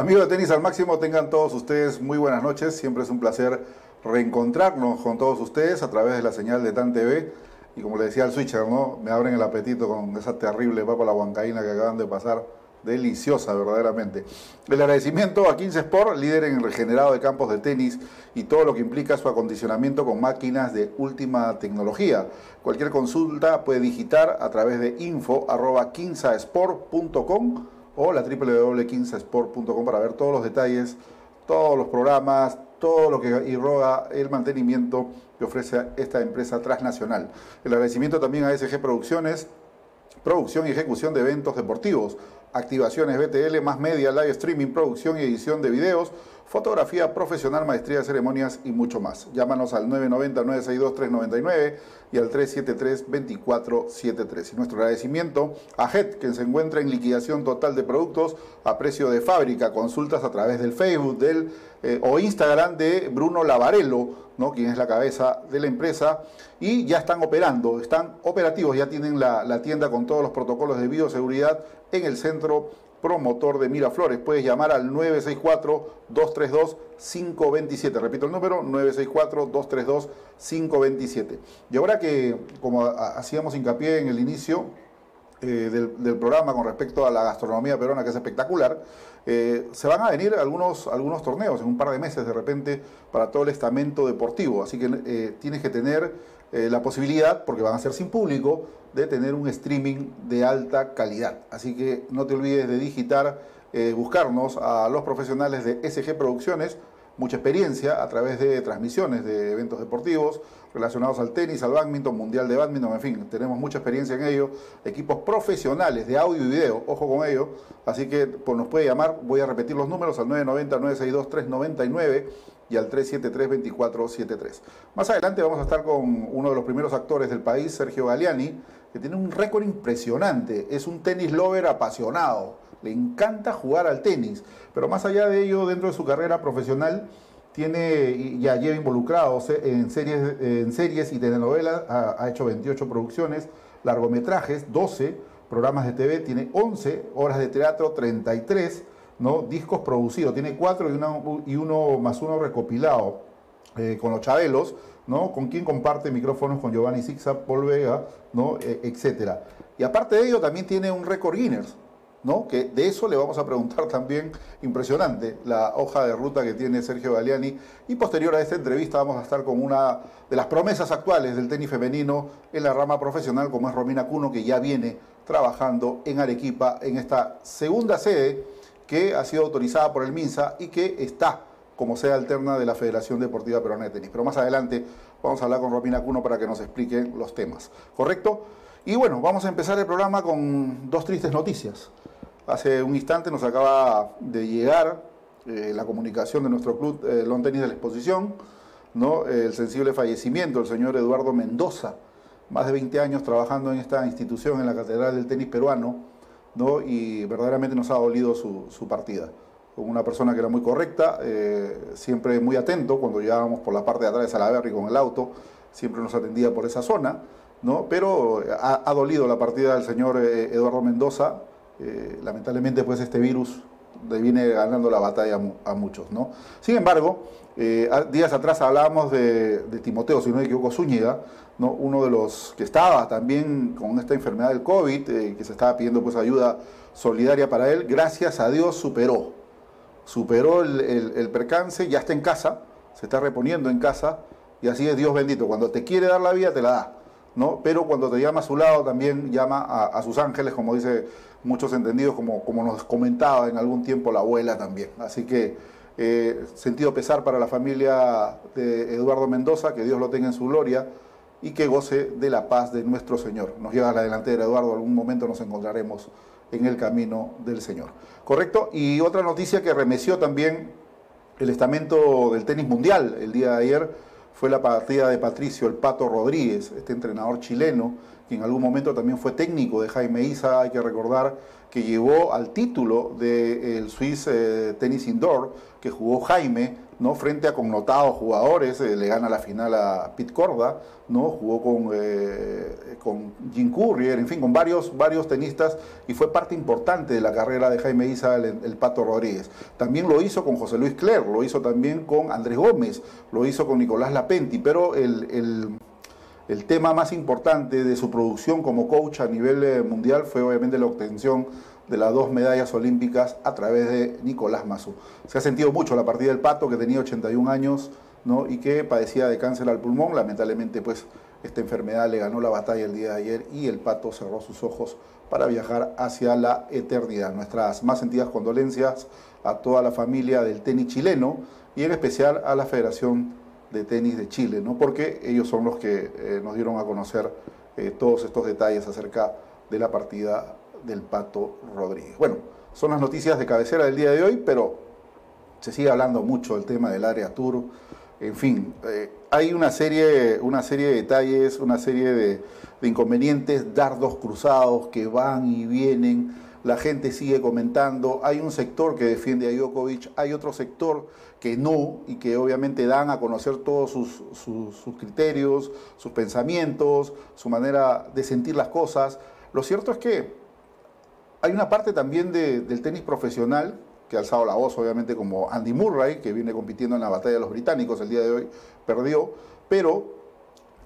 Amigos de Tenis al Máximo, tengan todos ustedes muy buenas noches. Siempre es un placer reencontrarnos con todos ustedes a través de la señal de TAN TV. Y como le decía al switcher, ¿no? Me abren el apetito con esa terrible papa la huancaína que acaban de pasar. Deliciosa, verdaderamente. El agradecimiento a 15 Sport, líder en el regenerado de campos de tenis y todo lo que implica su acondicionamiento con máquinas de última tecnología. Cualquier consulta puede digitar a través de info.15sport.com o la www.15sport.com para ver todos los detalles, todos los programas, todo lo que irroga el mantenimiento que ofrece esta empresa transnacional. El agradecimiento también a SG Producciones, producción y ejecución de eventos deportivos, activaciones BTL, más media, live streaming, producción y edición de videos, fotografía profesional, maestría de ceremonias y mucho más. Llámanos al 990-962-399 y al 373-2473. Y nuestro agradecimiento a HED, que se encuentra en liquidación total de productos a precio de fábrica. Consultas a través del Facebook del, eh, o Instagram de Bruno Lavarello, ¿no? quien es la cabeza de la empresa. Y ya están operando, están operativos, ya tienen la tienda con todos los protocolos de bioseguridad en el centro promotor de Miraflores. Puedes llamar al 964-232-527. Repito el número, 964-232-527. Y ahora que, como hacíamos hincapié en el inicio eh, del, programa con respecto a la gastronomía peruana, que es espectacular, eh, se van a venir algunos, algunos torneos en un par de meses de repente para todo el estamento deportivo. Así que eh, tienes que tener la posibilidad, porque van a ser sin público, de tener un streaming de alta calidad. Así que no te olvides de digitar, eh, buscarnos a los profesionales de SG Producciones, mucha experiencia a través de transmisiones de eventos deportivos relacionados al tenis, al badminton, mundial de badminton, en fin, tenemos mucha experiencia en ello, equipos profesionales de audio y video, ojo con ello, así que pues, nos puede llamar, voy a repetir los números al 990-962-399 y al 373-2473. Más adelante vamos a estar con uno de los primeros actores del país, Sergio Galiani, que tiene un récord impresionante. Es un tenis lover apasionado. Le encanta jugar al tenis. Pero más allá de ello, dentro de su carrera profesional, tiene ya lleva involucrado en series, en series y telenovelas, ha, hecho 28 producciones, largometrajes, 12 programas de TV, tiene 11 horas de teatro, 33 ¿no? discos producidos, tiene 4 y, uno más uno recopilado eh, con los Chabelos, ¿no? Con quien comparte micrófonos con Giovanni Sixa, Paul Vega, ¿no? E, etcétera. Y aparte de ello, también tiene un récord Guinness, ¿no? Que de eso le vamos a preguntar también, impresionante, la hoja de ruta que tiene Sergio Galiani. Y posterior a esta entrevista vamos a estar con una de las promesas actuales del tenis femenino en la rama profesional, como es Romina Cuno, que ya viene trabajando en Arequipa en esta segunda sede que ha sido autorizada por el MINSA y que está como sea alterna de la Federación Deportiva Peruana de Tenis. Pero más adelante vamos a hablar con Romina Cuno para que nos explique los temas. ¿Correcto? Y bueno, vamos a empezar el programa con dos tristes noticias. Hace un instante nos acaba de llegar eh, la comunicación de nuestro club eh, Long Tenis de la Exposición, ¿no? el sensible fallecimiento del señor Eduardo Mendoza, más de 20 años trabajando en esta institución, en la Catedral del Tenis Peruano, ¿no? y verdaderamente nos ha dolido su, su partida una persona que era muy correcta, eh, siempre muy atento cuando llegábamos por la parte de atrás de Salaberry con el auto, siempre nos atendía por esa zona, ¿no? pero ha, dolido la partida del señor eh, Eduardo Mendoza, eh, lamentablemente pues este virus le viene ganando la batalla a, muchos. ¿no? Sin embargo, días atrás hablábamos de, Timoteo, si no me equivoco, Zúñiga, ¿no? uno de los que estaba también con esta enfermedad del COVID, que se estaba pidiendo pues ayuda solidaria para él, gracias a Dios superó superó el, percance, ya está en casa, se está reponiendo en casa, y así es Dios bendito. Cuando te quiere dar la vida, te la da. ¿No? Pero cuando te llama a su lado, también llama a, sus ángeles, como dice muchos entendidos, como, nos comentaba en algún tiempo la abuela también. Así que eh, sentido pesar para la familia de Eduardo Mendoza, que Dios lo tenga en su gloria y que goce de la paz de nuestro Señor. Nos lleva a la delantera, Eduardo, algún momento nos encontraremos en el camino del Señor. ¿Correcto? Y otra noticia que remeció también el estamento del tenis mundial el día de ayer fue la partida de Patricio El Pato Rodríguez, este entrenador chileno, que en algún momento también fue técnico de Jaime Isa, hay que recordar que llevó al título del Swiss eh, Tennis Indoor, que jugó Jaime ¿no? frente a connotados jugadores, eh, le gana la final a Pete Corda, ¿no? jugó con, eh, Jim Courier, en fin, con varios, varios tenistas y fue parte importante de la carrera de Jaime Isa, el, Pato Rodríguez. También lo hizo con José Luis Cler, lo hizo también con Andrés Gómez, lo hizo con Nicolás Lapenti, pero el, el tema más importante de su producción como coach a nivel eh, mundial fue obviamente la obtención de las dos medallas olímpicas a través de Nicolás Mazú. Se ha sentido mucho la partida del Pato, que tenía 81 años ¿no? y que padecía de cáncer al pulmón. Lamentablemente, pues esta enfermedad le ganó la batalla el día de ayer y el Pato cerró sus ojos para viajar hacia la eternidad. Nuestras más sentidas condolencias a toda la familia del tenis chileno y en especial a la Federación de Tenis de Chile, ¿no? porque ellos son los que eh, nos dieron a conocer eh, todos estos detalles acerca de la partida del Pato Rodríguez. Bueno, son las noticias de cabecera del día de hoy, pero se sigue hablando mucho del tema del área tour. En fin, eh, hay una serie, una serie de detalles, una serie de, inconvenientes, dardos cruzados que van y vienen. La gente sigue comentando. Hay un sector que defiende a Djokovic, hay otro sector que no y que obviamente dan a conocer todos sus criterios, sus pensamientos, su manera de sentir las cosas. Lo cierto es que hay una parte también del tenis profesional que ha alzado la voz, obviamente, como Andy Murray, que viene compitiendo en la batalla de los británicos el día de hoy, perdió, pero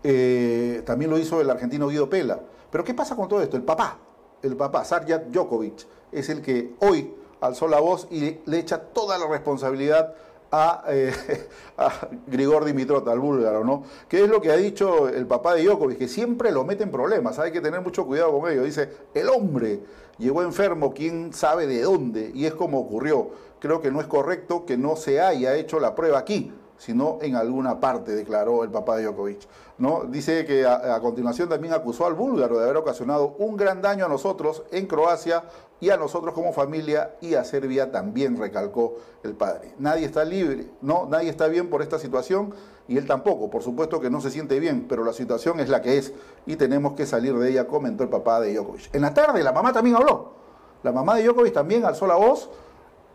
eh, también lo hizo el argentino Guido Pela. Pero ¿qué pasa con todo esto? El papá, el papá, Sarjat Djokovic, es el que hoy alzó la voz y le echa toda la responsabilidad a, eh, a, Grigor Dimitrota, al búlgaro, ¿no? ¿Qué es lo que ha dicho el papá de Djokovic? Que siempre lo mete en problemas, hay que tener mucho cuidado con ello. Dice, el hombre llegó enfermo, quién sabe de dónde, y es como ocurrió. Creo que no es correcto que no se haya hecho la prueba aquí, sino en alguna parte, declaró el papá de Djokovic. ¿no? Dice que a, a, continuación también acusó al búlgaro de haber ocasionado un gran daño a nosotros en Croacia y a nosotros como familia y a Serbia también, recalcó el padre. Nadie está libre, no, nadie está bien por esta situación y él tampoco. Por supuesto que no se siente bien, pero la situación es la que es y tenemos que salir de ella, comentó el papá de Djokovic. En la tarde la mamá también habló. La mamá de Djokovic también alzó la voz,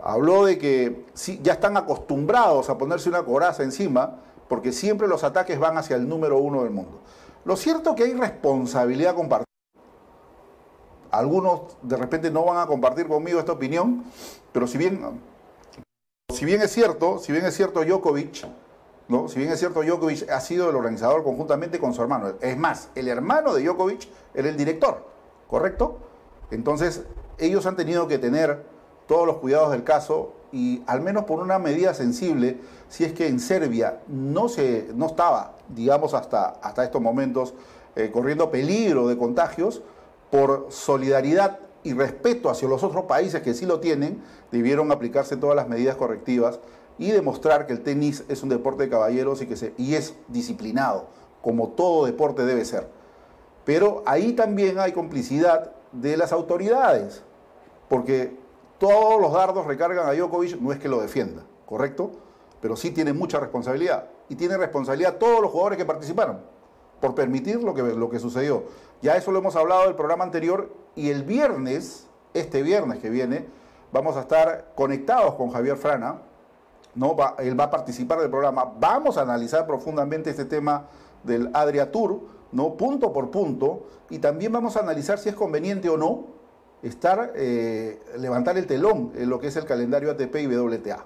habló de que sí, ya están acostumbrados a ponerse una coraza encima porque siempre los ataques van hacia el número uno del mundo. Lo cierto es que hay responsabilidad compartida. Algunos de repente no van a compartir conmigo esta opinión, pero si bien, si bien es cierto, si bien es cierto Djokovic, ¿no? si bien es cierto Djokovic ha sido el organizador conjuntamente con su hermano, es más, el hermano de Djokovic era el director, ¿correcto? Entonces, ellos han tenido que tener todos los cuidados del caso y al menos por una medida sensible, si es que en Serbia no, se, no estaba, digamos, hasta, hasta estos momentos eh, corriendo peligro de contagios, por solidaridad y respeto hacia los otros países que sí lo tienen, debieron aplicarse todas las medidas correctivas y demostrar que el tenis es un deporte de caballeros y, que se, y es disciplinado, como todo deporte debe ser. Pero ahí también hay complicidad de las autoridades, porque todos los dardos recargan a Djokovic, no es que lo defienda, ¿correcto? Pero sí tiene mucha responsabilidad. Y tiene responsabilidad todos los jugadores que participaron por permitir lo que, lo que sucedió. Ya eso lo hemos hablado del programa anterior y el viernes, este viernes que viene, vamos a estar conectados con Javier Frana. ¿No? Va, él va a participar del programa. Vamos a analizar profundamente este tema del Adria Tour, ¿no? punto por punto, y también vamos a analizar si es conveniente o no estar, eh, levantar el telón en lo que es el calendario ATP y WTA.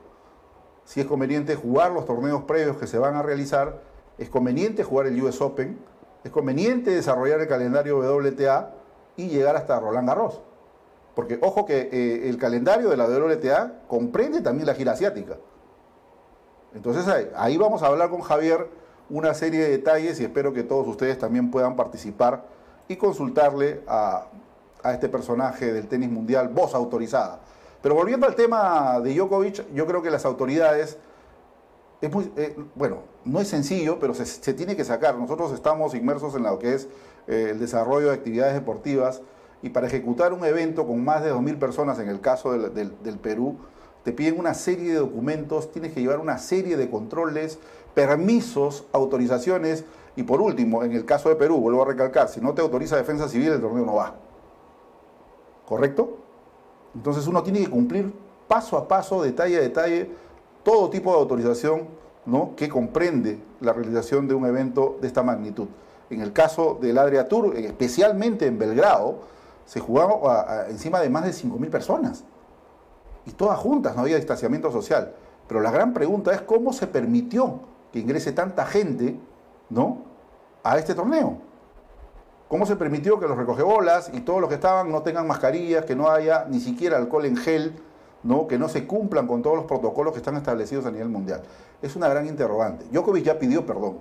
Si es conveniente jugar los torneos previos que se van a realizar, es conveniente jugar el US Open, es conveniente desarrollar el calendario WTA y llegar hasta Roland Garros. Porque ojo que eh, el calendario de la WTA comprende también la gira asiática. Entonces ahí, vamos a hablar con Javier una serie de detalles y espero que todos ustedes también puedan participar y consultarle a, a este personaje del tenis mundial, voz autorizada. Pero volviendo al tema de Djokovic, yo creo que las autoridades es muy, eh, bueno, no es sencillo, pero se, tiene que sacar. Nosotros estamos inmersos en lo que es eh, el desarrollo de actividades deportivas y para ejecutar un evento con más de 2.000 personas, en el caso del, del, Perú, te piden una serie de documentos, tienes que llevar una serie de controles, permisos, autorizaciones y por último, en el caso de Perú, vuelvo a recalcar, si no te autoriza defensa civil, el torneo no va. ¿Correcto? Entonces uno tiene que cumplir paso a paso, detalle a detalle, todo tipo de autorización ¿no? que comprende la realización de un evento de esta magnitud. En el caso del Adria Tour, especialmente en Belgrado, se jugaba encima de más de 5.000 personas. Y todas juntas, no había distanciamiento social. Pero la gran pregunta es cómo se permitió que ingrese tanta gente ¿no? a este torneo. ¿Cómo se permitió que los recogebolas y todos los que estaban no tengan mascarillas, que no haya ni siquiera alcohol en gel, ¿no? que no se cumplan con todos los protocolos que están establecidos a nivel mundial? Es una gran interrogante. Djokovic ya pidió perdón.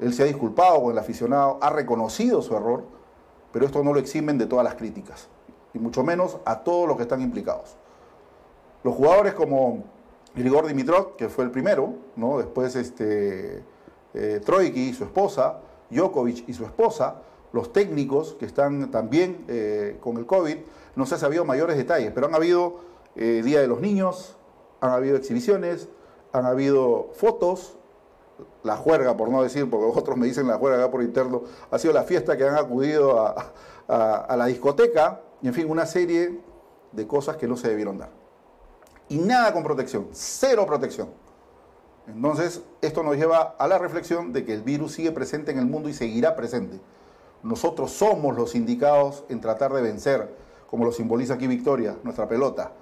Él se ha disculpado con el aficionado, ha reconocido su error, pero esto no lo eximen de todas las críticas, y mucho menos a todos los que están implicados. Los jugadores como Grigor Dimitrov, que fue el primero, ¿no? después este, eh, Troiki y su esposa, Djokovic y su esposa, los técnicos que están también eh, con el COVID, no se ha sabido mayores detalles, pero han habido eh, Día de los Niños, han habido exhibiciones, han habido fotos, la juerga, por no decir, porque otros me dicen la juerga por interno, ha sido la fiesta que han acudido a la discoteca, y en fin, una serie de cosas que no se debieron dar. Y nada con protección, cero protección. Entonces, esto nos lleva a la reflexión de que el virus sigue presente en el mundo y seguirá presente. Nosotros somos los indicados en tratar de vencer, como lo simboliza aquí Victoria, nuestra pelota,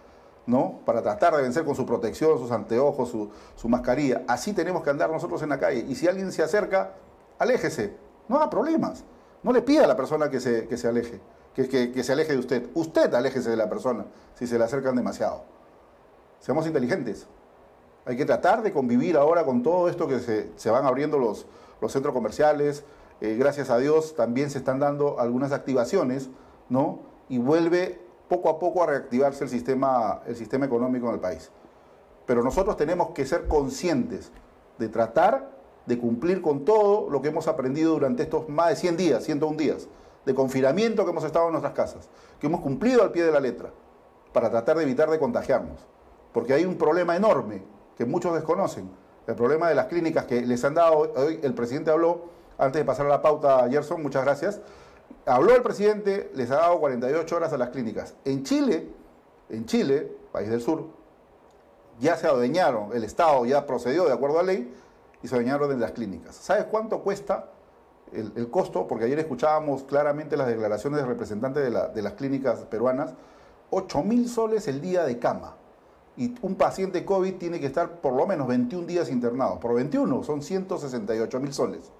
¿no? Para tratar de vencer con su protección, sus anteojos, su, mascarilla. Así tenemos que andar nosotros en la calle. Y si alguien se acerca, aléjese. No haga problemas. No le pida a la persona que se, que se aleje, que, que se aleje de usted. Usted aléjese de la persona si se le acercan demasiado. Seamos inteligentes. Hay que tratar de convivir ahora con todo esto que se, van abriendo los, centros comerciales. Eh, gracias a Dios también se están dando algunas activaciones, ¿no? Y vuelve poco a poco a reactivarse el sistema, el sistema económico en el país. Pero nosotros tenemos que ser conscientes de tratar de cumplir con todo lo que hemos aprendido durante estos más de 100 días, 101 días, de confinamiento que hemos estado en nuestras casas, que hemos cumplido al pie de la letra, para tratar de evitar de contagiarnos. Porque hay un problema enorme que muchos desconocen. El problema de las clínicas que les han dado, hoy el presidente habló, antes de pasar a la pauta, Gerson, muchas gracias, habló el presidente, les ha dado 48 horas a las clínicas. En Chile, en Chile, país del sur, ya se adueñaron, el Estado ya procedió de acuerdo a ley y se adueñaron de las clínicas. ¿Sabes cuánto cuesta el, costo? Porque ayer escuchábamos claramente las declaraciones de, la, de las clínicas peruanas. 8 mil soles el día de cama y un paciente COVID tiene que estar por lo menos 21 días internado. Por 21 son 168 mil soles.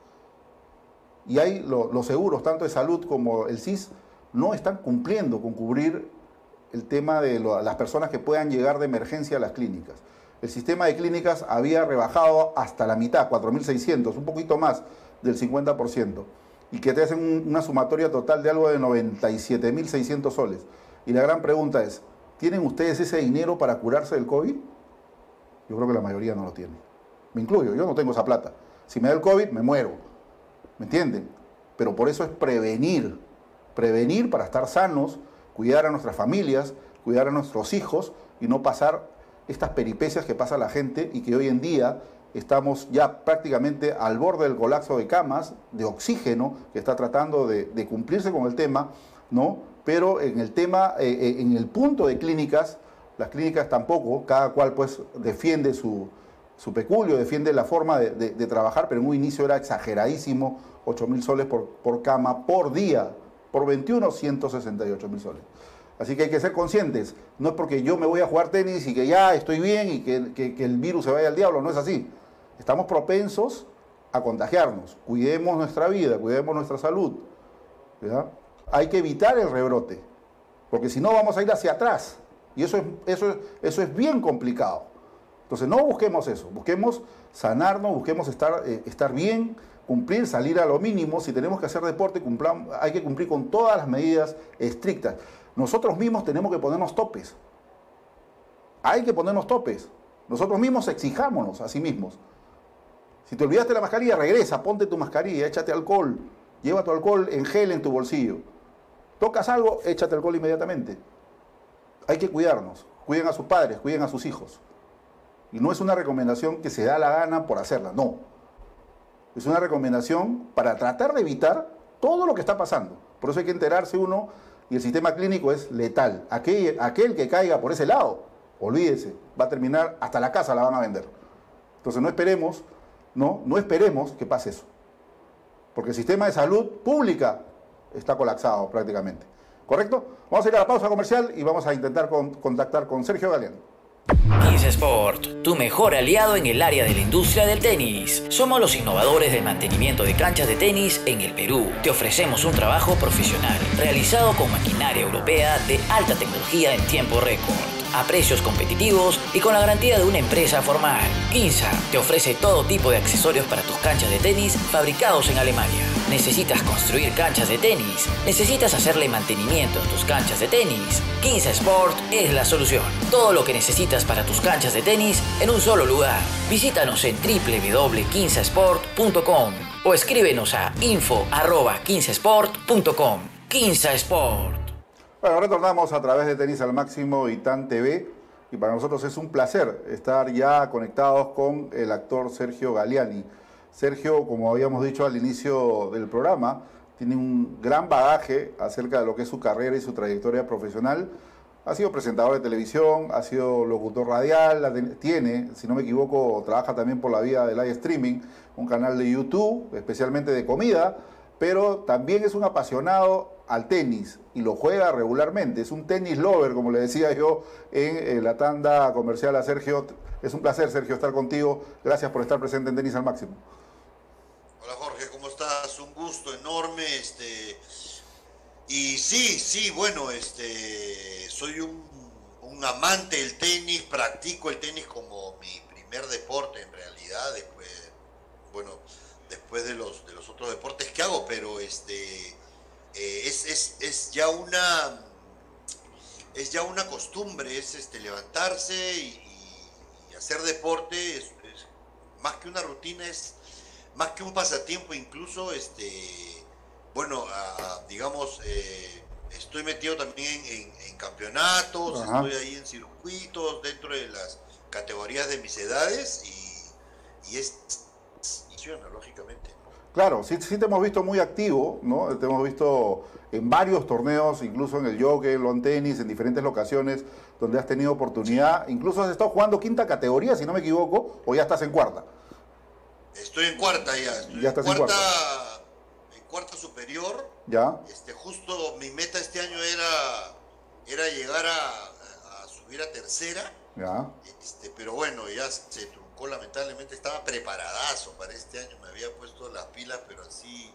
Y hay los seguros, tanto de salud como el CIS, no están cumpliendo con cubrir el tema de las personas que puedan llegar de emergencia a las clínicas. El sistema de clínicas había rebajado hasta la mitad, 4.600, un poquito más del 50%, y que te hacen una sumatoria total de algo de 97.600 soles. Y la gran pregunta es, ¿Tienen ustedes ese dinero para curarse del COVID? Yo creo que la mayoría no lo tiene. Me incluyo, yo no tengo esa plata. Si me da el COVID, me muero. ¿Me entienden? Pero por eso es prevenir. Prevenir para estar sanos, cuidar a nuestras familias, cuidar a nuestros hijos y no pasar estas peripecias que pasa la gente y que hoy en día estamos ya prácticamente al borde del colapso de camas, de oxígeno, que está tratando de, de cumplirse con el tema, ¿no? Pero en el tema, eh, eh, en el punto de clínicas, las clínicas tampoco, cada cual pues defiende su, su peculio, defiende la forma de, trabajar, pero en un inicio era exageradísimo, 8 mil soles por, por, cama por día, por 21, 168 mil soles. Así que hay que ser conscientes, no es porque yo me voy a jugar tenis y que ya estoy bien y que, que el virus se vaya al diablo, no es así. Estamos propensos a contagiarnos, cuidemos nuestra vida, cuidemos nuestra salud. ¿verdad? Hay que evitar el rebrote, porque si no vamos a ir hacia atrás. Y eso es, eso, eso es bien complicado. Entonces no busquemos eso, busquemos sanarnos, busquemos estar, eh, estar bien, cumplir, salir a lo mínimo. Si tenemos que hacer deporte, hay que cumplir con todas las medidas estrictas. Nosotros mismos tenemos que ponernos topes. Hay que ponernos topes. Nosotros mismos exijámonos a sí mismos. Si te olvidaste la mascarilla, regresa, ponte tu mascarilla, échate alcohol, lleva tu alcohol en gel en tu bolsillo. Tocas algo, échate alcohol inmediatamente. Hay que cuidarnos. Cuiden a sus padres, cuiden a sus hijos. Y no es una recomendación que se da la gana por hacerla, no. Es una recomendación para tratar de evitar todo lo que está pasando. Por eso hay que enterarse uno y el sistema clínico es letal. Aquel, que caiga por ese lado, olvídese, va a terminar, hasta la casa la van a vender. Entonces no esperemos, no, no esperemos que pase eso. Porque el sistema de salud pública está colapsado prácticamente. ¿Correcto? Vamos a ir a la pausa comercial y vamos a intentar contactar con Sergio Galeano. 15 Sport, tu mejor aliado en el área de la industria del tenis. Somos los innovadores del mantenimiento de canchas de tenis en el Perú. Te ofrecemos un trabajo profesional realizado con maquinaria europea de alta tecnología en tiempo récord a precios competitivos y con la garantía de una empresa formal. INSA te ofrece todo tipo de accesorios para tus canchas de tenis fabricados en Alemania. ¿Necesitas construir canchas de tenis? ¿Necesitas hacerle mantenimiento en tus canchas de tenis? 15 Sport es la solución. Todo lo que necesitas para tus canchas de tenis en un solo lugar. Visítanos en www.15sport.com o escríbenos a info.15sport.com. 15 Sport. Bueno, retornamos a través de Tenis al Máximo y TAN TV y para nosotros es un placer estar ya conectados con el actor Sergio Galiani. Sergio, como habíamos dicho al inicio del programa, tiene un gran bagaje acerca de lo que es su carrera y su trayectoria profesional. Ha sido presentador de televisión, ha sido locutor radial, tiene, si no me equivoco, trabaja también por la vía del live streaming, un canal de YouTube, especialmente de comida, pero también es un apasionado al tenis y lo juega regularmente. Es un tenis lover, como le decía yo en, eh, la tanda comercial a Sergio. Es un placer, Sergio, estar contigo. Gracias por estar presente en Tenis al Máximo. Hola Jorge, ¿cómo estás? Un gusto enorme. Este, y sí, sí, bueno, este, soy un, amante del tenis, practico el tenis como mi primer deporte en realidad, después, bueno, después de los, de los otros deportes que hago, pero este eh, es, ya una es ya una costumbre, es este levantarse y, hacer deporte, es, más que una rutina, es más que un pasatiempo, incluso este bueno, digamos, eh, estoy metido también en, campeonatos, estoy ahí en circuitos dentro de las categorías de mis edades y, y es, funciona, lógicamente. Claro, sí, sí te hemos visto muy activo, ¿no? Te hemos visto en varios torneos, incluso en el yoke, en tenis, en diferentes locaciones donde has tenido oportunidad. Incluso has estado jugando quinta categoría, si no me equivoco, o ya estás en cuarta. Estoy en cuarta ya. Estoy ya estás en cuarta, en cuarta. superior. Ya. Este, justo mi meta este año era, era llegar a, a subir a tercera. Ya. Este, pero bueno, ya se lamentablemente, estaba preparadazo para este año, me había puesto las pilas, pero así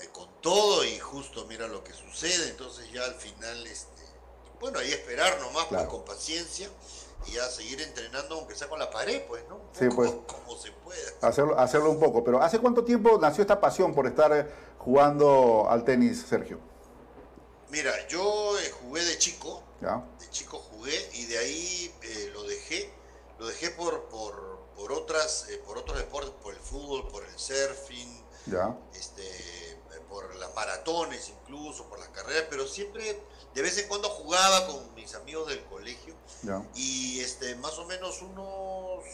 eh, con todo y justo mira lo que sucede, entonces ya al final, este, bueno, ahí esperar nomás, pues, con paciencia y ya seguir entrenando aunque sea con la pared, pues, ¿no? pues. Como se pueda. Hacerlo, hacerlo un poco, pero ¿hace cuánto tiempo nació esta pasión por estar eh, jugando al tenis, Sergio? Mira, yo eh, jugué de chico, ¿Ya? de chico jugué y de ahí lo dejé, lo dejé por, por por otras, eh, por otros deportes, por el fútbol, por el surfing, este, eh, por las maratones incluso, por las carreras, pero siempre de vez en cuando jugaba con mis amigos del colegio y este, más o menos unos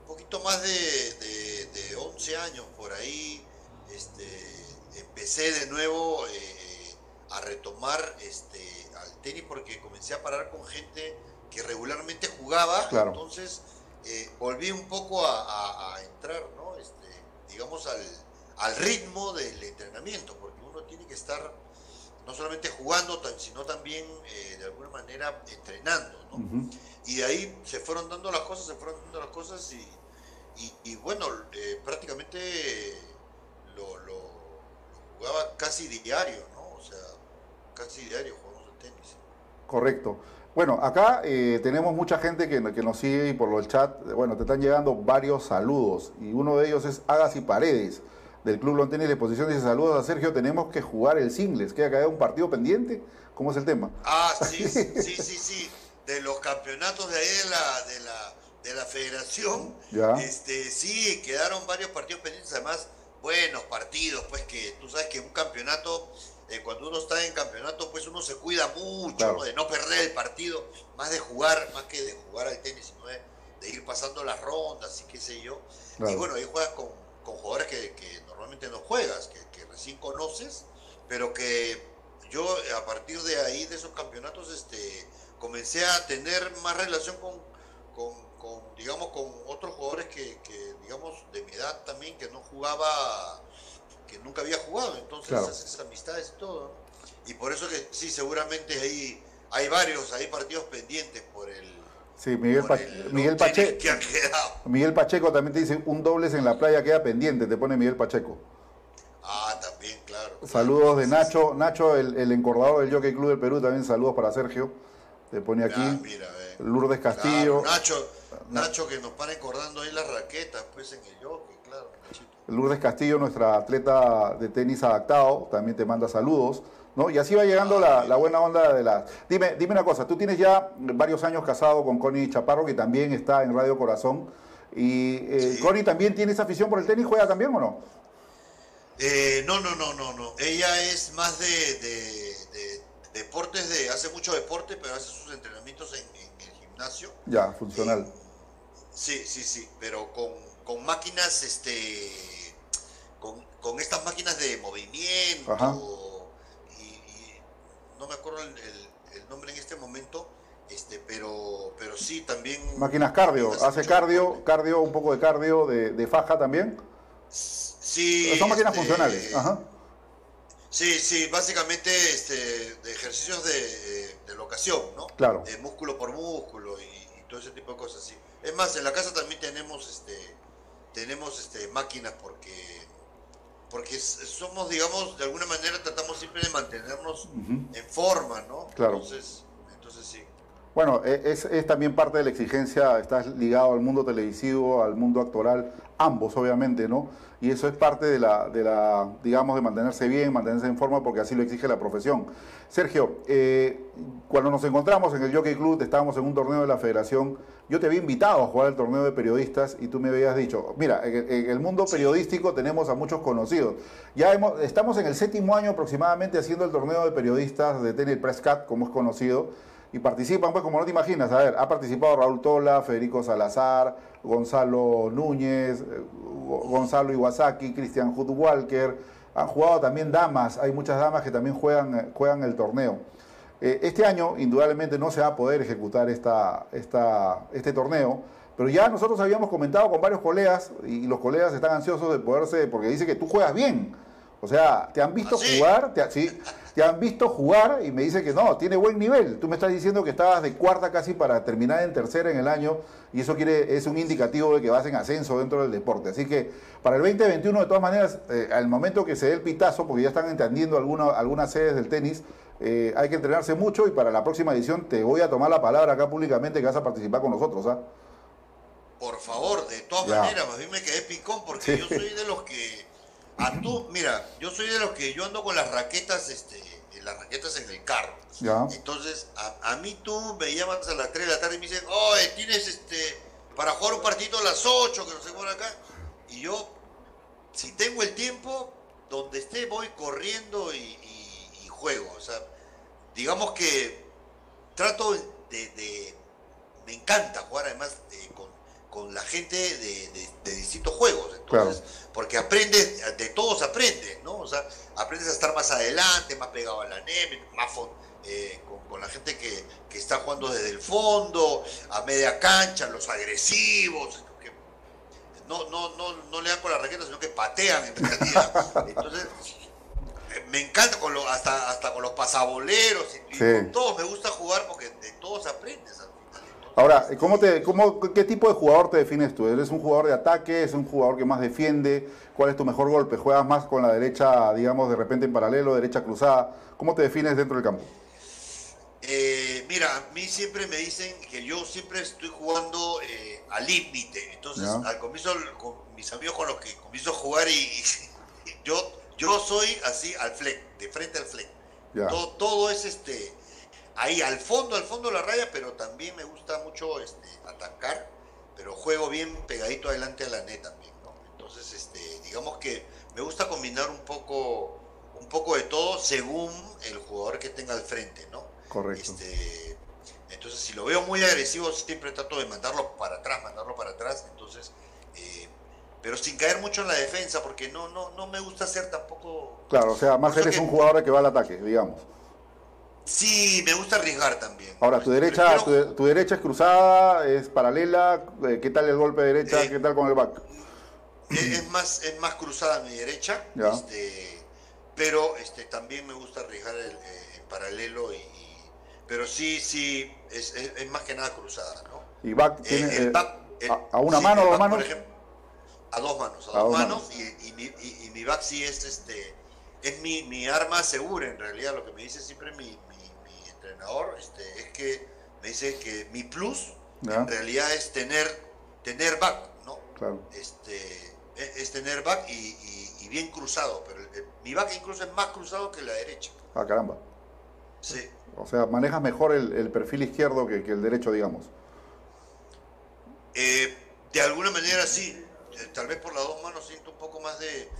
un poquito más de, de, 11 años por ahí, este, empecé de nuevo eh, a retomar este, al tenis porque comencé a parar con gente que regularmente jugaba, entonces eh, volví un poco a, entrar, ¿no? Este, digamos, al, ritmo del entrenamiento, porque uno tiene que estar no solamente jugando, sino también eh, de alguna manera entrenando, ¿no? Y de ahí se fueron dando las cosas, se fueron dando las cosas y, bueno, eh, prácticamente lo, lo, jugaba casi diario, ¿no? O sea, casi diario jugamos al tenis. Correcto. Bueno, acá eh, tenemos mucha gente que, nos sigue y por el chat, bueno, te están llegando varios saludos y uno de ellos es Agassi Paredes del Club Lontenis de Exposición. Dice saludos a Sergio, tenemos que jugar el singles, ¿queda caer un partido pendiente? ¿Cómo es el tema? Ah, sí, sí, sí, sí, de los campeonatos de ahí de la, de la, de la federación, ¿Ya? este, sí, quedaron varios partidos pendientes, además buenos partidos, pues que tú sabes que un campeonato eh, cuando uno está en campeonato, pues uno se cuida mucho de no perder el partido, más de jugar, más que de jugar al tenis, sino de, ir pasando las rondas y qué sé yo. Y bueno, ahí juegas con, jugadores que, normalmente no juegas, que, recién conoces, pero que yo a partir de ahí, de esos campeonatos, este, comencé a tener más relación con, con, digamos, con otros jugadores que, digamos, de mi edad también, que no jugaba, que nunca había jugado, entonces esas amistades y todo. Y por eso que sí, seguramente ahí hay varios, hay partidos pendientes por el... Sí, Miguel, Miguel Pacheco. Miguel Pacheco también te dice, un dobles en la playa queda pendiente, te pone Miguel Pacheco. Ah, también, claro. Saludos de Nacho, Nacho, el, el encordador del Jockey Club del Perú, también saludos para Sergio. Te pone aquí. Lourdes Castillo. Nacho, Nacho que nos para encordando ahí las raquetas, pues en el jockey, claro. Lourdes Castillo, nuestra atleta de tenis adaptado, también te manda saludos. ¿No? Y así va llegando la, la, buena onda de la... Dime, dime una cosa, tú tienes ya varios años casado con Connie Chaparro, que también está en Radio Corazón. Y eh, Connie también tiene esa afición por el tenis, ¿juega también o no? Eh, no, no, no, no, no. Ella es más de, deportes, de hace mucho deporte, pero hace sus entrenamientos en, el gimnasio. Ya, funcional. Eh, sí, sí, sí, pero con, máquinas, este, con, estas máquinas de movimiento. No me acuerdo el, nombre en este momento. Este, pero, pero sí, también... Máquinas cardio, hace cardio, cardio, un poco de cardio, de, de faja también. Sí. Son máquinas este, funcionales. Ajá. Sí, sí, básicamente este, de ejercicios de, de, locación, ¿no? Claro. De músculo por músculo y, todo ese tipo de cosas, sí. Es más, en la casa también tenemos este tenemos este máquinas porque porque somos, digamos, de alguna manera tratamos siempre de mantenernos en forma, ¿no? Claro. Entonces, entonces sí. Bueno, e, es, es, también parte de la exigencia, estás ligado al mundo televisivo, al mundo actoral, ambos obviamente, ¿no? Y eso es parte de la, de la digamos, de mantenerse bien, mantenerse en forma, porque así lo exige la profesión. Sergio, eh, cuando nos encontramos en el Jockey Club, estábamos en un torneo de la federación, yo te había invitado a jugar el torneo de periodistas y tú me habías dicho, mira, en el, mundo periodístico tenemos a muchos conocidos. Ya hemos, estamos en el séptimo año aproximadamente haciendo el torneo de periodistas de Tennis Press Cat, como es conocido y participan, pues como no te imaginas, a ver, ha participado Raúl Tola, Federico Salazar, Gonzalo Núñez, eh, Gonzalo Iwasaki, Cristian Hood Walker, han jugado también damas, hay muchas damas que también juegan, eh, juegan el torneo. Eh, este año, indudablemente, no se va a poder ejecutar esta, esta, este torneo, pero ya nosotros habíamos comentado con varios colegas y los colegas están ansiosos de poderse, porque dice que tú juegas bien. O sea, te han visto ¿Ah, jugar, te, sí, te han visto jugar y me dice que no, tiene buen nivel. Tú me estás diciendo que estabas de cuarta casi para terminar en tercera en el año y eso quiere es un indicativo de que vas en ascenso dentro del deporte. Así que para el 2021, de todas maneras, eh, al momento que se dé el pitazo, porque ya están entendiendo algunas sedes del tenis, eh, hay que entrenarse mucho y para la próxima edición te voy a tomar la palabra acá públicamente que vas a participar con nosotros. ¿ah? Por favor, de todas maneras, a mí me quedé picón porque yo soy de los que a tú, mira, yo soy de los que yo ando con las raquetas, este, las raquetas en el carro. Entonces, a, mí tú me llamas a las 3 de la tarde y me dicen, oye, tienes este, para jugar un partido a las 8, que no sé por acá. Y yo, si tengo el tiempo, donde esté voy corriendo y, juego. O sea, digamos que trato de, me encanta jugar además con, con, la gente de, distintos juegos. Entonces, porque aprendes, de todos aprendes, ¿no? O sea, aprendes a estar más adelante, más pegado a la neve, más eh, con, la gente que, está jugando desde el fondo, a media cancha, los agresivos, que no, no, no, no le dan con la raqueta, sino que patean en realidad. Entonces, me encanta con lo, hasta, hasta con los pasaboleros y, con todos me gusta jugar porque de todos aprendes. Ahora, ¿cómo te, cómo, ¿qué tipo de jugador te defines tú? ¿Eres un jugador de ataque? ¿Es un jugador que más defiende? ¿Cuál es tu mejor golpe? ¿Juegas más con la derecha, digamos, de repente en paralelo, derecha cruzada? ¿Cómo te defines dentro del campo? Eh, mira, a mí siempre me dicen que yo siempre estoy jugando eh, al límite. Entonces, al comienzo, con mis amigos con los que comienzo a jugar y, yo, yo soy así al fleck, de frente al fleck. Todo, todo es este ahí al fondo, al fondo de la raya, pero también me gusta mucho este, atacar, pero juego bien pegadito adelante a la neta también, ¿no? Entonces, este, digamos que me gusta combinar un poco, un poco de todo según el jugador que tenga al frente, ¿no? Correcto. Este, entonces, si lo veo muy agresivo, siempre trato de mandarlo para atrás, mandarlo para atrás, entonces, eh, pero sin caer mucho en la defensa, porque no, no, no me gusta ser tampoco... Claro, o sea, más eres un jugador que va al ataque, digamos. Sí, me gusta arriesgar también. Ahora, tu derecha, tu, derecha es cruzada, es paralela. Eh, ¿Qué tal el golpe de derecha? Eh, ¿Qué tal con el back? Es más, es más cruzada mi derecha. Este, pero este, también me gusta arriesgar el, eh, paralelo y, pero sí, sí, es, más que nada cruzada, ¿no? Y back tiene a, una mano, o dos manos. a dos manos, a, dos, manos, Y, mi, y, mi back sí es este es mi, mi, arma segura en realidad lo que me dice siempre mi, entrenador este, es que me dice que mi plus en realidad es tener, tener back, ¿no? Este, e, es, tener back y, bien cruzado, pero mi back incluso es más cruzado que la derecha. Ah, caramba. Sí. O sea, manejas mejor el, perfil izquierdo que, el derecho, digamos. Eh, de alguna manera sí. Eh, tal vez por las dos manos siento un poco más de,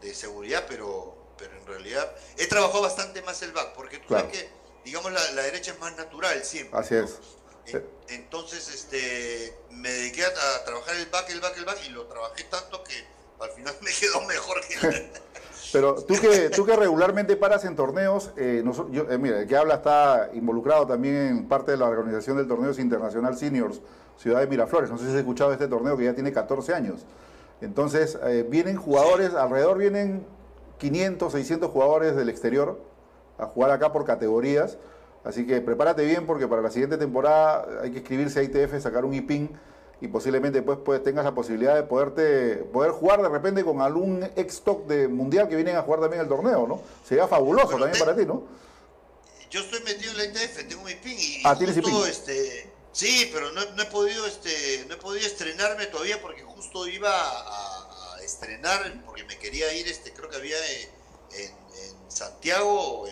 de, seguridad, pero, pero en realidad he trabajado bastante más el back, porque tú sabes que digamos, la, la, derecha es más natural siempre. Así es. Entonces, este, me dediqué a, trabajar el back, el back, el back, y lo trabajé tanto que al final me quedó mejor que... Pero tú que, tú que regularmente paras en torneos, eh, yo, eh, mira, el que habla está involucrado también en parte de la organización del torneo internacional seniors, Ciudad de Miraflores. No sé si has escuchado este torneo que ya tiene 14 años. Entonces, eh, vienen jugadores, alrededor vienen 500, 600 jugadores del exterior a jugar acá por categorías. Así que prepárate bien porque para la siguiente temporada hay que escribirse a ITF, sacar un IPIN y posiblemente después pues, tengas la posibilidad de poderte, poder jugar de repente con algún ex top de mundial que vienen a jugar también el torneo, ¿no? Sería fabuloso también para ti, ¿no? Yo estoy metido en la ITF, tengo mi PIN y, ah, ¿tienes justo, este, sí, pero no, he podido este, no he podido estrenarme todavía porque justo iba a, estrenar porque me quería ir, este, creo que había en, en Santiago o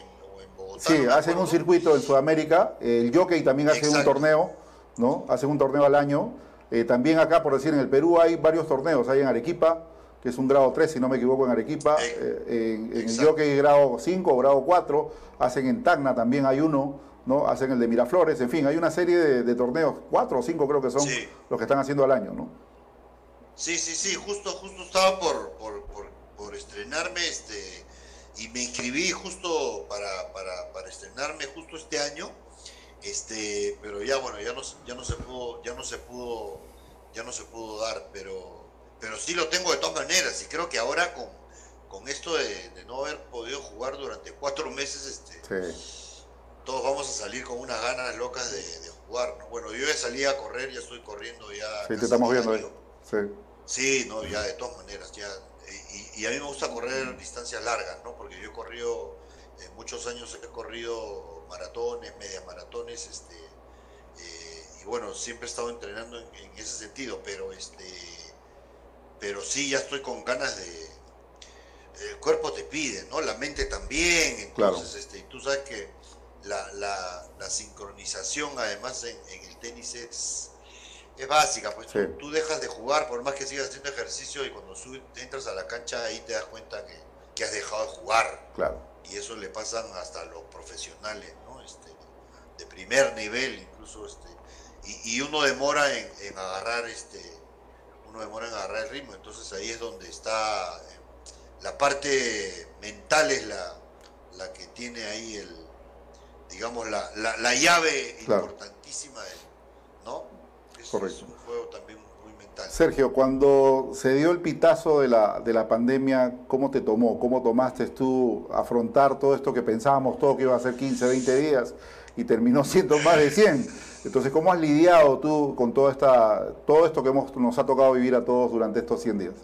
Sí, hacen un circuito en Sudamérica. El Jockey también hace un torneo, ¿no? Hacen un torneo al año. Eh, también acá, por decir, en el Perú hay varios torneos. Hay en Arequipa, que es un grado 3, si no me equivoco, en Arequipa. Eh, en, el Jockey grado 5 o grado 4. Hacen en Tacna también hay uno, ¿no? Hacen el de Miraflores. En fin, hay una serie de, torneos, cuatro o cinco creo que son los que están haciendo al año, ¿no? Sí, sí, sí. Justo, justo estaba por, por, por estrenarme este y me inscribí justo para, para, para, estrenarme justo este año este pero ya bueno ya no ya no se pudo ya no se pudo ya no se pudo dar pero pero sí lo tengo de todas maneras y creo que ahora con, con esto de, no haber podido jugar durante cuatro meses este todos vamos a salir con unas ganas locas de, jugar bueno yo ya salí a correr ya estoy corriendo ya sí te estamos viendo sí. Sí no ya de todas maneras ya y, a mí me gusta correr distancias largas, ¿no? Porque yo he corrido, eh, muchos años he corrido maratones, medias maratones, este, eh, y bueno, siempre he estado entrenando en, ese sentido, pero este, pero sí, ya estoy con ganas de, el cuerpo te pide, ¿no? La mente también, entonces, este, tú sabes que la, la, sincronización además en el tenis es es básica, pues tú, dejas de jugar por más que sigas haciendo ejercicio y cuando entras a la cancha ahí te das cuenta que, que, has dejado de jugar. Claro. Y eso le pasan hasta a los profesionales, ¿no? Este, de primer nivel incluso, este, y, y uno demora en, en, agarrar este, uno demora en agarrar el ritmo, entonces ahí es donde está eh, la parte mental es la, la que tiene ahí el, digamos, la, la, la llave importantísima, ¿no? Correcto. un juego también muy mental. Sergio, cuando se dio el pitazo de la, de la pandemia, ¿cómo te tomó? ¿Cómo tomaste tú afrontar todo esto que pensábamos todo que iba a ser 15, 20 días y terminó siendo más de 100? Entonces, ¿cómo has lidiado tú con toda esta, todo esto que hemos, nos ha tocado vivir a todos durante estos 100 días?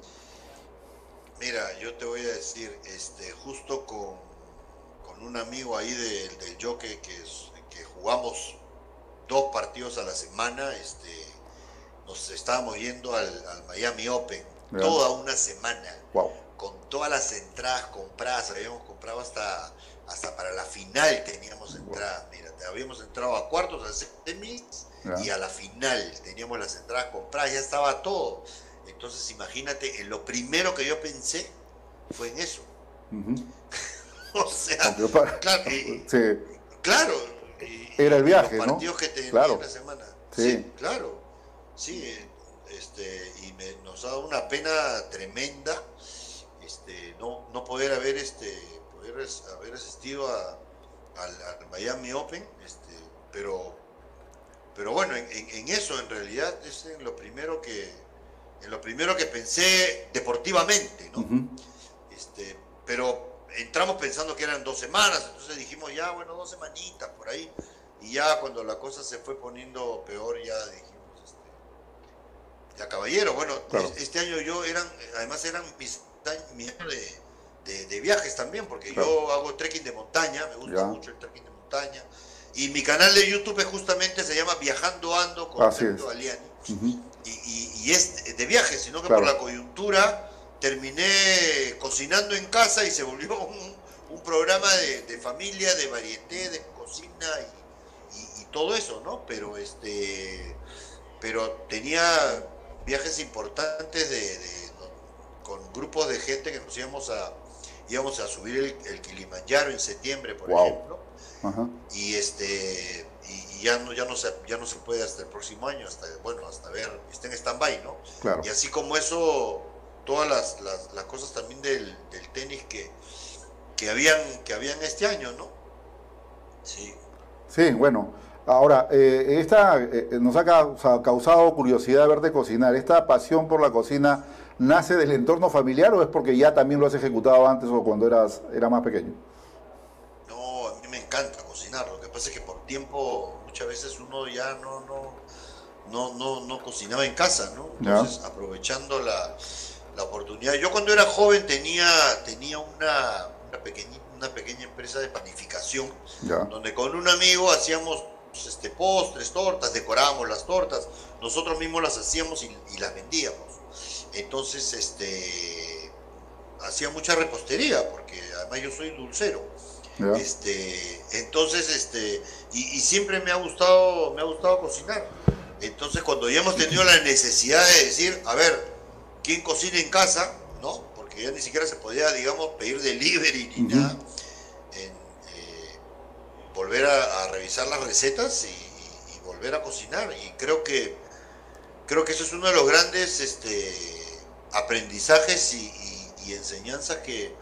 Mira, yo te voy a decir, este, justo con, con un amigo ahí del, del jockey que, que jugamos dos partidos a la semana, este, nos estábamos yendo al, Miami Open toda una semana. Con todas las entradas compradas, habíamos comprado hasta, hasta para la final teníamos entradas. Mira, habíamos entrado a cuartos, a semis y a la final teníamos las entradas compradas, ya estaba todo. Entonces imagínate, en lo primero que yo pensé fue en eso. o sea, claro, claro, era el viaje, los partidos que tenía claro. la semana. Sí. claro. Sí, este, y me, nos ha dado una pena tremenda este, no, no poder haber este poder haber asistido a, al, Miami Open, este, pero, pero bueno, en, eso en realidad es en lo primero que, en lo primero que pensé deportivamente, ¿no? este, pero entramos pensando que eran dos semanas, entonces dijimos ya, bueno, dos semanitas por ahí, y ya cuando la cosa se fue poniendo peor, ya dijimos, este, ya caballero, bueno, este año yo eran, además eran mis, años de de, viajes también, porque yo hago trekking de montaña, me gusta mucho el trekking de montaña. Y mi canal de YouTube justamente se llama Viajando Ando con Alberto Aliani. y, es de viajes, sino que por la coyuntura terminé cocinando en casa y se volvió un, programa de, familia, de varieté, de cocina y, todo eso, ¿no? Pero este pero tenía viajes importantes de, con grupos de gente que nos íbamos a, íbamos a subir el, el Kilimanjaro en septiembre, por ejemplo. Y este y, ya no ya no se ya no se puede hasta el próximo año, hasta bueno, hasta ver, está en stand-by, ¿no? Y así como eso todas las, las, cosas también del, tenis que, que habían que habían este año, ¿no? Sí. Sí, bueno, Ahora, eh, esta eh, nos ha causado curiosidad verte cocinar. ¿Esta pasión por la cocina nace del entorno familiar o es porque ya también lo has ejecutado antes o cuando eras era más pequeño? No, a mí me encanta cocinar. Lo que pasa es que por tiempo muchas veces uno ya no no no no, cocinaba en casa, ¿no? Entonces aprovechando la, oportunidad. Yo cuando era joven tenía tenía una una pequeña una pequeña empresa de panificación donde con un amigo hacíamos pues, este postres, tortas, decorábamos las tortas, nosotros mismos las hacíamos y las vendíamos. Entonces, este, hacía mucha repostería, porque además yo soy dulcero. Este, entonces, este, y, siempre me ha gustado, me ha gustado cocinar. Entonces, cuando ya hemos tenido la necesidad de decir, a ver, ¿quién cocina en casa? ¿No? Porque ya ni siquiera se podía, digamos, pedir delivery ni nada. Eh, volver a, revisar las recetas y, y, volver a cocinar. Y creo que creo que eso es uno de los grandes este, aprendizajes y, enseñanzas que,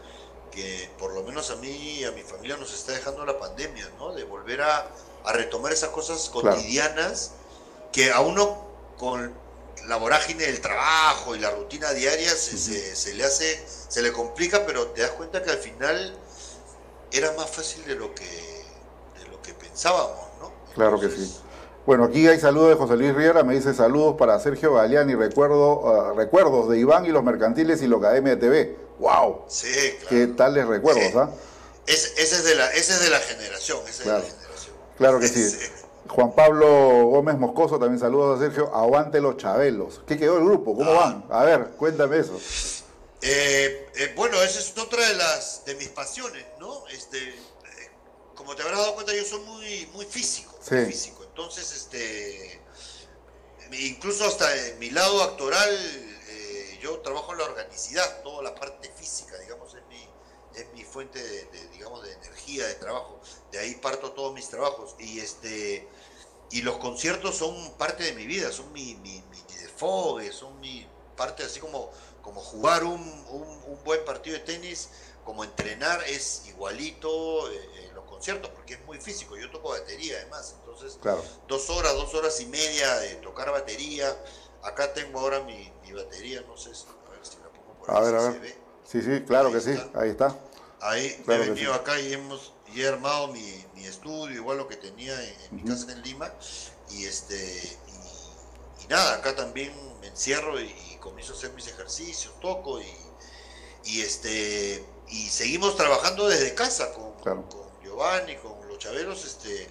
por lo menos a mí y a mi familia nos está dejando la pandemia, ¿no? De volver a, retomar esas cosas cotidianas que a uno con la vorágine del trabajo y la rutina diaria se, le hace, se le complica, pero te das cuenta que al final era más fácil de lo que, de lo que pensábamos, ¿no? claro que sí. Bueno, aquí hay saludos de José Luis Riera, me dice saludos para Sergio Galeani, recuerdo, ah, recuerdos de Iván y los mercantiles y la Academia de TV. ¡Wow! Sí, claro. ¿Qué tal les recuerdos, ah? ese, es de la, ese es de la generación, ese claro. de la generación. Claro que sí. Juan Pablo Gómez Moscoso, también saludos a Sergio. Aguante los Chabelos. ¿Qué quedó el grupo? ¿Cómo ah. van? A ver, cuéntame eso. Eh, eh, bueno, esa es otra de las de mis pasiones, ¿no? Este, eh, como te habrás dado cuenta, yo soy muy, muy físico, sí. muy físico. Entonces, este, incluso hasta en mi lado actoral, yo trabajo en la organicidad, toda la parte física, digamos, es mi, es mi fuente de, digamos, de energía, de trabajo. De ahí parto todos mis trabajos. Y este y los conciertos son parte de mi vida, son mi, mi, mi desfogue, son mi parte así como, como jugar un, un, buen partido de tenis, como entrenar es igualito eh, en los conciertos, porque es muy físico. Yo toco batería además, entonces, dos horas, dos horas y media de tocar batería. Acá tengo ahora mi, batería, no sé, a ver si la pongo por a ver, a ver. Sí, sí, claro que sí, ahí está. Ahí he venido acá y hemos y he armado mi, estudio, igual lo que tenía en, mi casa en Lima. Y este y, nada, acá también me encierro y, comienzo a hacer mis ejercicios, toco y, y este y seguimos trabajando desde casa con, con Giovanni, con los chaveros, este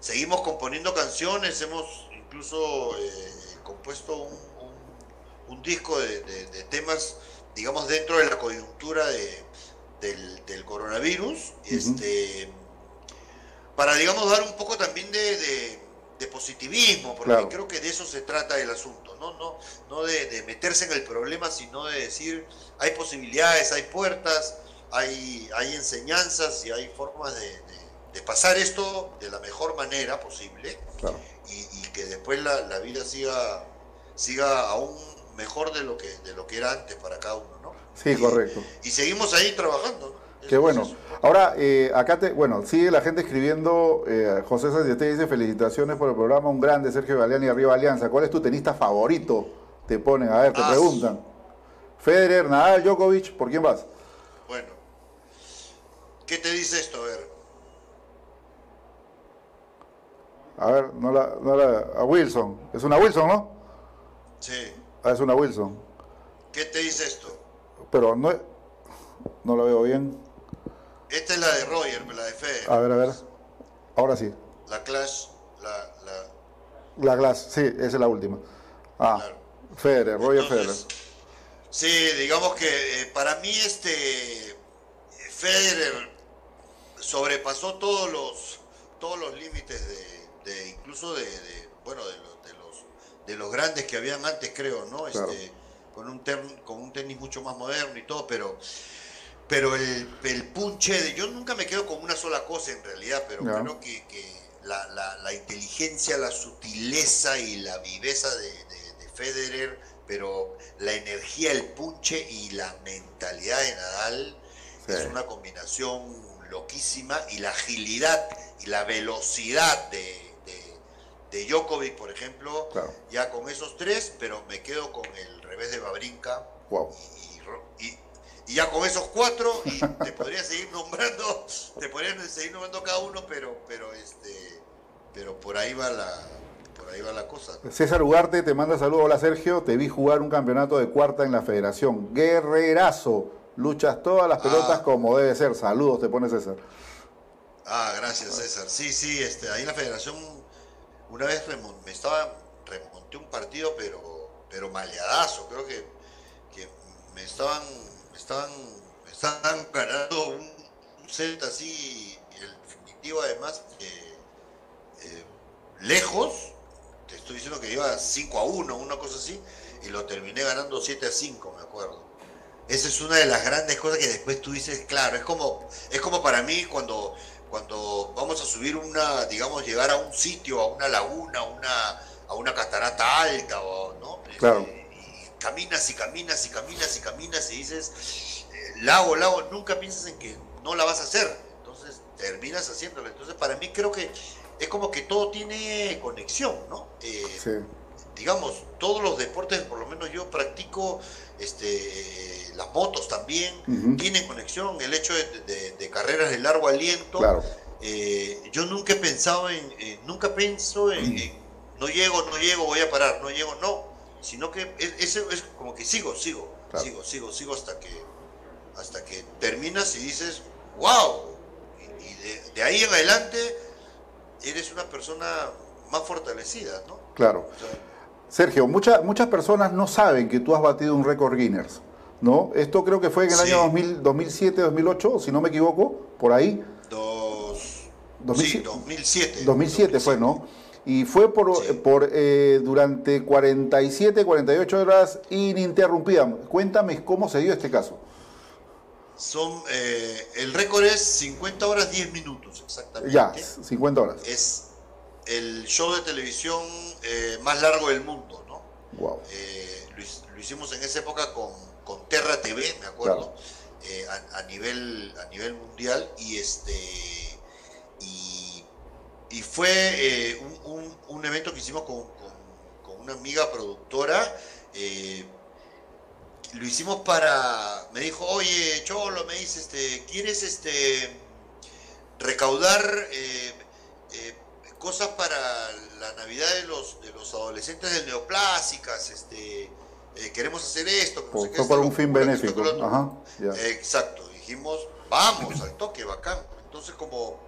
seguimos componiendo canciones, hemos incluso eh, compuesto un, disco de, temas, digamos, dentro de la coyuntura de, del, coronavirus, este, para, digamos, dar un poco también de, positivismo, porque creo que de eso se trata el asunto, no, no, no de, meterse en el problema, sino de decir, hay posibilidades, hay puertas, hay, hay enseñanzas y hay formas de de pasar esto de la mejor manera posible y, que después la, vida siga, siga aún mejor de lo que de lo que era antes para cada uno, Sí, correcto. Y seguimos ahí trabajando. Qué bueno. Ahora, eh, acá te, bueno, sigue la gente escribiendo, eh, José Sánchez te dice felicitaciones por el programa, un grande Sergio Galeani arriba Alianza. ¿Cuál es tu tenista favorito? Te ponen, a ver, te ah, preguntan. Federer, Nadal, Djokovic, ¿por quién vas? Bueno, ¿qué te dice esto? A ver. A ver, no la, no la, a Wilson. Es una Wilson, ¿no? Sí. Ah, es una Wilson. ¿Qué te dice esto? Pero no, no la veo bien. Esta es la de Roger, la de Federer. A ver, a ver. Ahora sí. La Clash, la... La, la Glass, sí, esa es la última. Ah, claro. Federer, Roger Federer. Sí, digamos que eh, para mí este Federer sobrepasó todos los todos los límites de, incluso de, bueno de los, de los de los grandes que habían antes creo, ¿no? Este, con un con un tenis mucho más moderno y todo, pero pero el, el punche de yo nunca me quedo con una sola cosa en realidad, pero creo que, la, la, inteligencia, la sutileza y la viveza de, de Federer pero la energía, el punche y la mentalidad de Nadal es una combinación loquísima y la agilidad y la velocidad de, de, Djokovic, por ejemplo, ya con esos tres, pero me quedo con el revés de Babrinka y, ya con esos cuatro, y te podría seguir nombrando, te podría seguir nombrando cada uno, pero, pero este, pero por ahí va la, ahí va la cosa. César Ugarte te manda saludos. Hola Sergio, te vi jugar un campeonato de cuarta en la federación. Guerrerazo. Luchas todas las pelotas ah. como debe ser. Saludos, te pone César. Ah, gracias César. Sí, sí, este, ahí en la federación una vez me estaba, remonté un partido, pero, pero maleadazo. Creo que, me estaban, estaban, estaban ganando un, set así, el definitivo además, eh, lejos, te estoy diciendo que iba 5 a 1, una cosa así, y lo terminé ganando 7 a 5, me acuerdo. Esa es una de las grandes cosas que después tú dices, claro, es como, es como para mí cuando, cuando vamos a subir una, digamos, llegar a un sitio, a una laguna, una, a una catarata alta, o, ¿no? Claro. Y, caminas y caminas y caminas y caminas y dices, eh, lago, lago, nunca piensas en que no la vas a hacer. Entonces terminas haciéndola. Entonces para mí creo que es como que todo tiene conexión, ¿no? Eh, digamos, todos los deportes, por lo menos yo practico, este, las motos también, tienen conexión, el hecho de, carreras de largo aliento. Eh, yo nunca he pensado en, nunca pienso en, no llego, no llego, voy a parar, no llego, no, sino que eso es, como que sigo, sigo, sigo, sigo, sigo hasta que, hasta que terminas y dices, wow, y, de ahí en adelante eres una persona más fortalecida, ¿no? Claro. Sergio, muchas muchas personas no saben que tú has batido un récord Guinness, ¿no? Esto creo que fue en el año 2007, 2008, si no me equivoco, por ahí. Dos, 2007, 2007. 2007 fue, ¿no? Y fue por, por eh, durante 47, 48 horas ininterrumpidas. Cuéntame cómo se dio este caso. Son, eh, el récord es 50 horas 10 minutos, exactamente. Ya, 50 horas. Es el show de televisión eh, más largo del mundo, ¿no? Wow. Eh, lo, hicimos en esa época con, con Terra TV, me acuerdo, a, nivel, a nivel mundial, y este y, y fue un, un, evento que hicimos con, con, una amiga productora lo hicimos para, me dijo, oye, Cholo, me dice, este, ¿quieres este recaudar eh, eh, cosas para la Navidad de los, de los adolescentes de Neoplásicas? Este, eh, queremos hacer esto. Fue por un fin benéfico. Exacto, dijimos, vamos al toque, bacán. Entonces, como,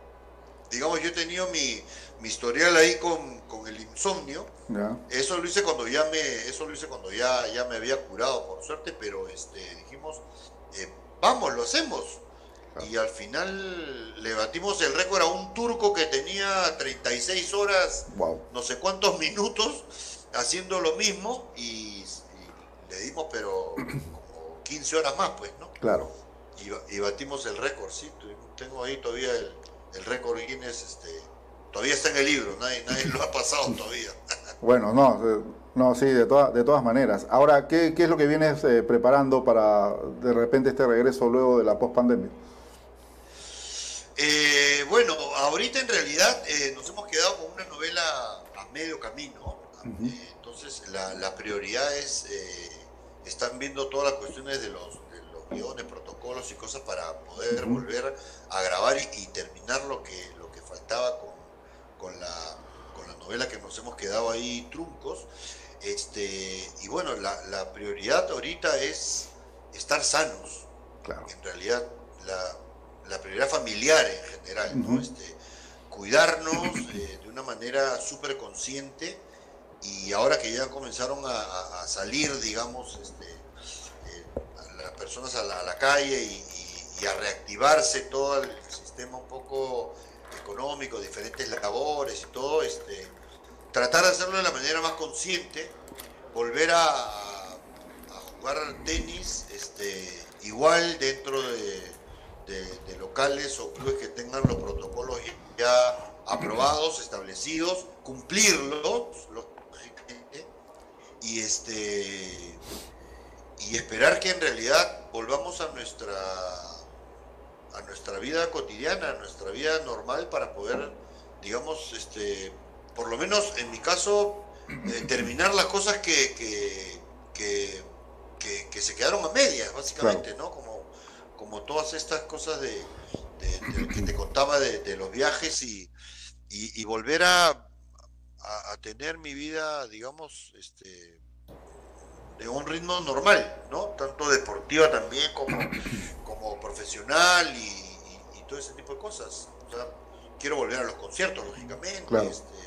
digamos, yo he tenido mi, mi historial ahí con, con el insomnio. Eso lo hice cuando ya me, eso lo hice cuando ya, ya me había curado, por suerte, pero este, dijimos, eh, vamos, lo hacemos. Y al final le batimos el récord a un turco que tenía 36 horas, no sé cuántos minutos, haciendo lo mismo y, le dimos, pero como 15 horas más, pues, ¿no? Claro. Y, batimos el récord, sí. Tengo ahí todavía el, el récord Guinness, este, Todavía está en el libro, nadie, lo ha pasado todavía. bueno, no, eh, no, sí, de, todas de todas maneras. Ahora, ¿qué, es lo que vienes eh, preparando para de repente este regreso luego de la post-pandemia? Eh, bueno, ahorita en realidad eh, nos hemos quedado con una novela a medio camino. entonces la, prioridad es, están viendo todas las cuestiones de los, de los guiones, protocolos y cosas para poder volver a grabar y, terminar lo que, lo que faltaba con, con, la, con la novela que nos hemos quedado ahí truncos. Este, y bueno, la, la prioridad ahorita es estar sanos. Claro. En realidad, la, la prioridad familiar en general, ¿no? este, cuidarnos eh, de una manera súper consciente y ahora que ya comenzaron a, salir, digamos, este, eh, las personas a la, calle y, a reactivarse todo el sistema un poco económico, diferentes labores y todo, este, tratar de hacerlo de la manera más consciente, volver a, a jugar tenis este, igual dentro de de, locales o clubes que tengan los protocolos ya aprobados, establecidos, cumplirlos, y este y esperar que en realidad volvamos a nuestra a nuestra vida cotidiana, a nuestra vida normal para poder, digamos, este, por lo menos en mi caso, eh, terminar las cosas que, que, que, se quedaron a medias, básicamente, ¿no? Como como todas estas cosas de, que te contaba de, los viajes y, y, volver a, a, tener mi vida, digamos, este, de un ritmo normal, ¿no? Tanto deportiva también como, como profesional y, todo ese tipo de cosas. O sea, quiero volver a los conciertos, lógicamente, este,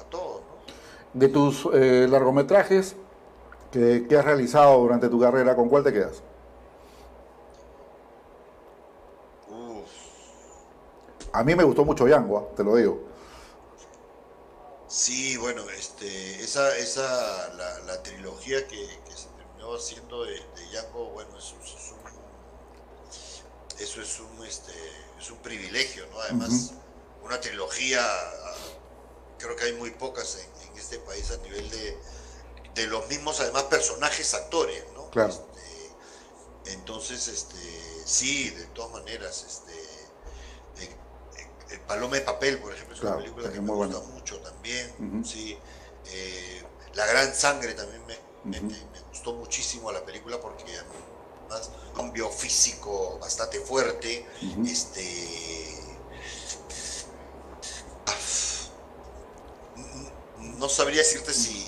a, todo, ¿no? De tus eh, largometrajes que, que has realizado durante tu carrera, ¿con cuál te quedas? A mí me gustó mucho Yangua, te lo digo. Sí, bueno, este, esa, esa, la, trilogía que, se terminó haciendo de, de bueno, eso, es un, eso es un, este, es un privilegio, ¿no? Además, una trilogía, creo que hay muy pocas en, este país a nivel de, de, los mismos, además, personajes actores, ¿no? Claro. Este, entonces, este, sí, de todas maneras, este, el Paloma de Papel, por ejemplo, es una película que me gusta mucho también. sí. Eh, la Gran Sangre también me, gustó muchísimo la película porque además un biofísico bastante fuerte. Este. no sabría decirte si,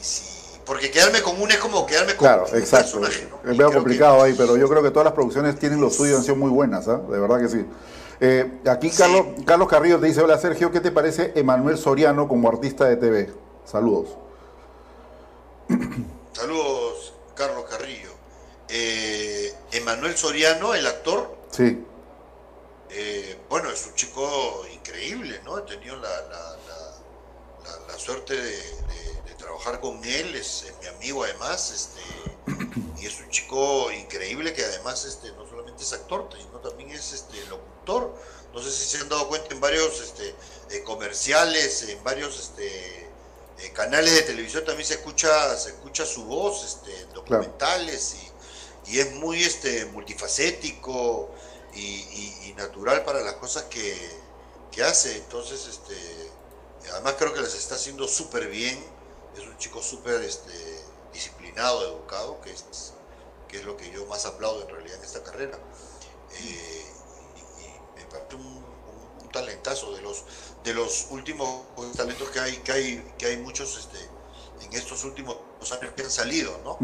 porque quedarme con una es como quedarme con claro, un personaje. Es medio complicado ahí, pero yo creo que todas las producciones tienen lo suyo, han sido muy buenas, ¿eh? de verdad que sí. Eh, aquí Carlos, Carlos Carrillo te dice, hola Sergio, ¿qué te parece Emanuel Soriano como artista de TV? Saludos. Saludos, Carlos Carrillo. Eh, Emanuel Soriano, el actor. Sí. Eh, bueno, es un chico increíble, ¿no? He tenido la, suerte de, trabajar con él, es, mi amigo además, este, y es un chico increíble que además este, no solamente es actor, sino también es este, no sé si se han dado cuenta en varios este, eh, comerciales, en varios este, eh, canales de televisión también se escucha, se escucha su voz, este, documentales y, es muy este, multifacético y, natural para las cosas que, hace. Entonces, este, además creo que las está haciendo súper bien. Es un chico súper este, disciplinado, educado, que es, que es lo que yo más aplaudo en realidad en esta carrera. Eh, un, talentazo de los de los últimos talentos que hay que hay que hay muchos este en estos últimos años que han salido no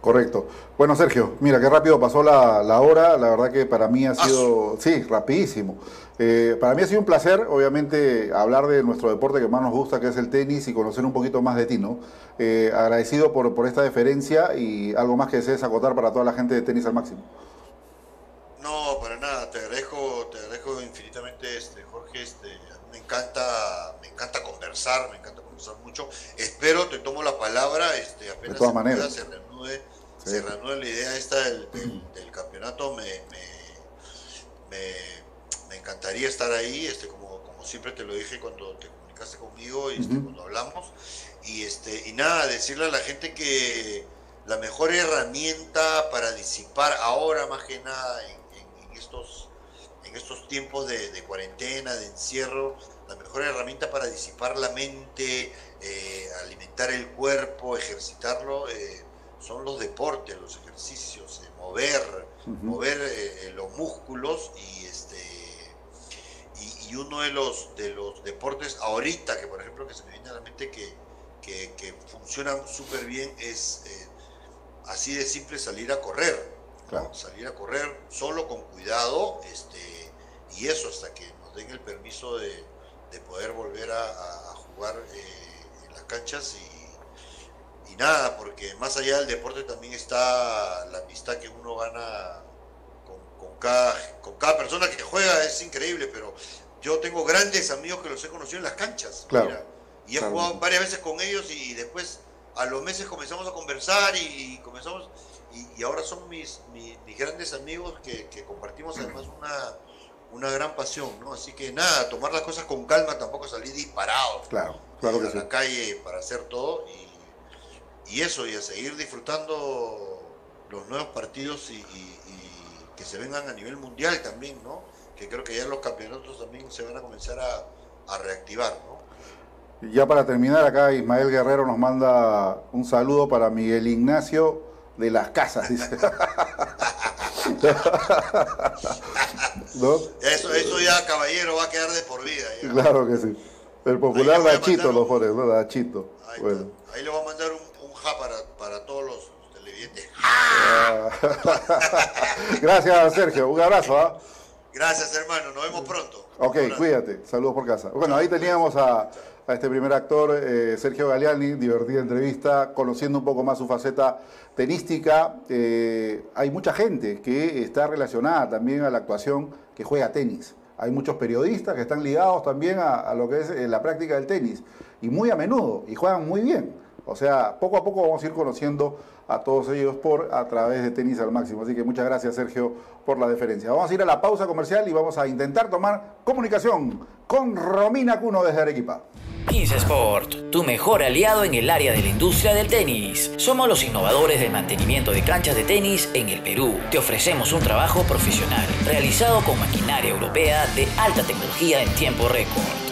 Correcto. Bueno, Sergio, mira qué rápido pasó la, hora. La verdad que para mí ha sido, sí, rapidísimo. Eh, para mí ha sido un placer, obviamente, hablar de nuestro deporte que más nos gusta, que es el tenis, y conocer un poquito más de ti, ¿no? Eh, agradecido por, por esta deferencia y algo más que desees acotar para toda la gente de tenis al máximo. No, para nada, te agradezco, te agradezco infinitamente, este, Jorge, este, me encanta, me encanta conversar, me encanta conversar mucho. Espero, te tomo la palabra, este, apenas se, reanude, se reanude la idea esta del, campeonato, me, me, encantaría estar ahí, este, como, como siempre te lo dije cuando te comunicaste conmigo y este, cuando hablamos. Y este, y nada, decirle a la gente que la mejor herramienta para disipar ahora más que nada en estos en estos tiempos de, cuarentena, de encierro, la mejor herramienta para disipar la mente, eh, alimentar el cuerpo, ejercitarlo, eh, son los deportes, los ejercicios, mover, mover los músculos y y, uno de los de los deportes ahorita que por ejemplo que se me viene a la mente que, que, funcionan súper bien es así de simple salir a correr salir a correr solo con cuidado este, y eso hasta que nos den el permiso de, poder volver a, jugar eh, en las canchas y, nada, porque más allá del deporte también está la amistad que uno gana con, cada, con cada persona que juega, es increíble, pero yo tengo grandes amigos que los he conocido en las canchas. y he jugado varias veces con ellos y, después a los meses comenzamos a conversar y comenzamos y, ahora son mis, mis, grandes amigos que, compartimos además una, una gran pasión, ¿no? Así que nada, tomar las cosas con calma, tampoco salir disparado claro, claro a la calle para hacer todo y, eso, y a seguir disfrutando los nuevos partidos y, que se vengan a nivel mundial también, ¿no? Que creo que ya los campeonatos también se van a comenzar a, a reactivar, ¿no? Ya para terminar, acá Ismael Guerrero nos manda un saludo para Miguel Ignacio de las casas, dice. eso, eso ya, caballero, va a quedar de por vida. Claro que sí. El popular Dachito, los jóvenes, ¿no? Dachito. Ahí, bueno. ahí le voy a mandar un, un ja para, para todos los televidentes. Ah. Gracias, Sergio. Un abrazo. ¿ah? Gracias, hermano. Nos vemos pronto. Ok, cuídate. Saludos por casa. Bueno, ahí teníamos a a este primer actor, eh, Sergio Galeani, divertida entrevista, conociendo un poco más su faceta tenística. Eh, hay mucha gente que está relacionada también a la actuación que juega tenis. Hay muchos periodistas que están ligados también a, lo que es eh, la práctica del tenis, y muy a menudo, y juegan muy bien. O sea, poco a poco vamos a ir conociendo a todos ellos por a través de Tenis al Máximo. Así que muchas gracias, Sergio, por la deferencia. Vamos a ir a la pausa comercial y vamos a intentar tomar comunicación con Romina Cuno desde Arequipa. 15 Sport, tu mejor aliado en el área de la industria del tenis. Somos los innovadores del mantenimiento de canchas de tenis en el Perú. Te ofrecemos un trabajo profesional, realizado con maquinaria europea de alta tecnología en tiempo récord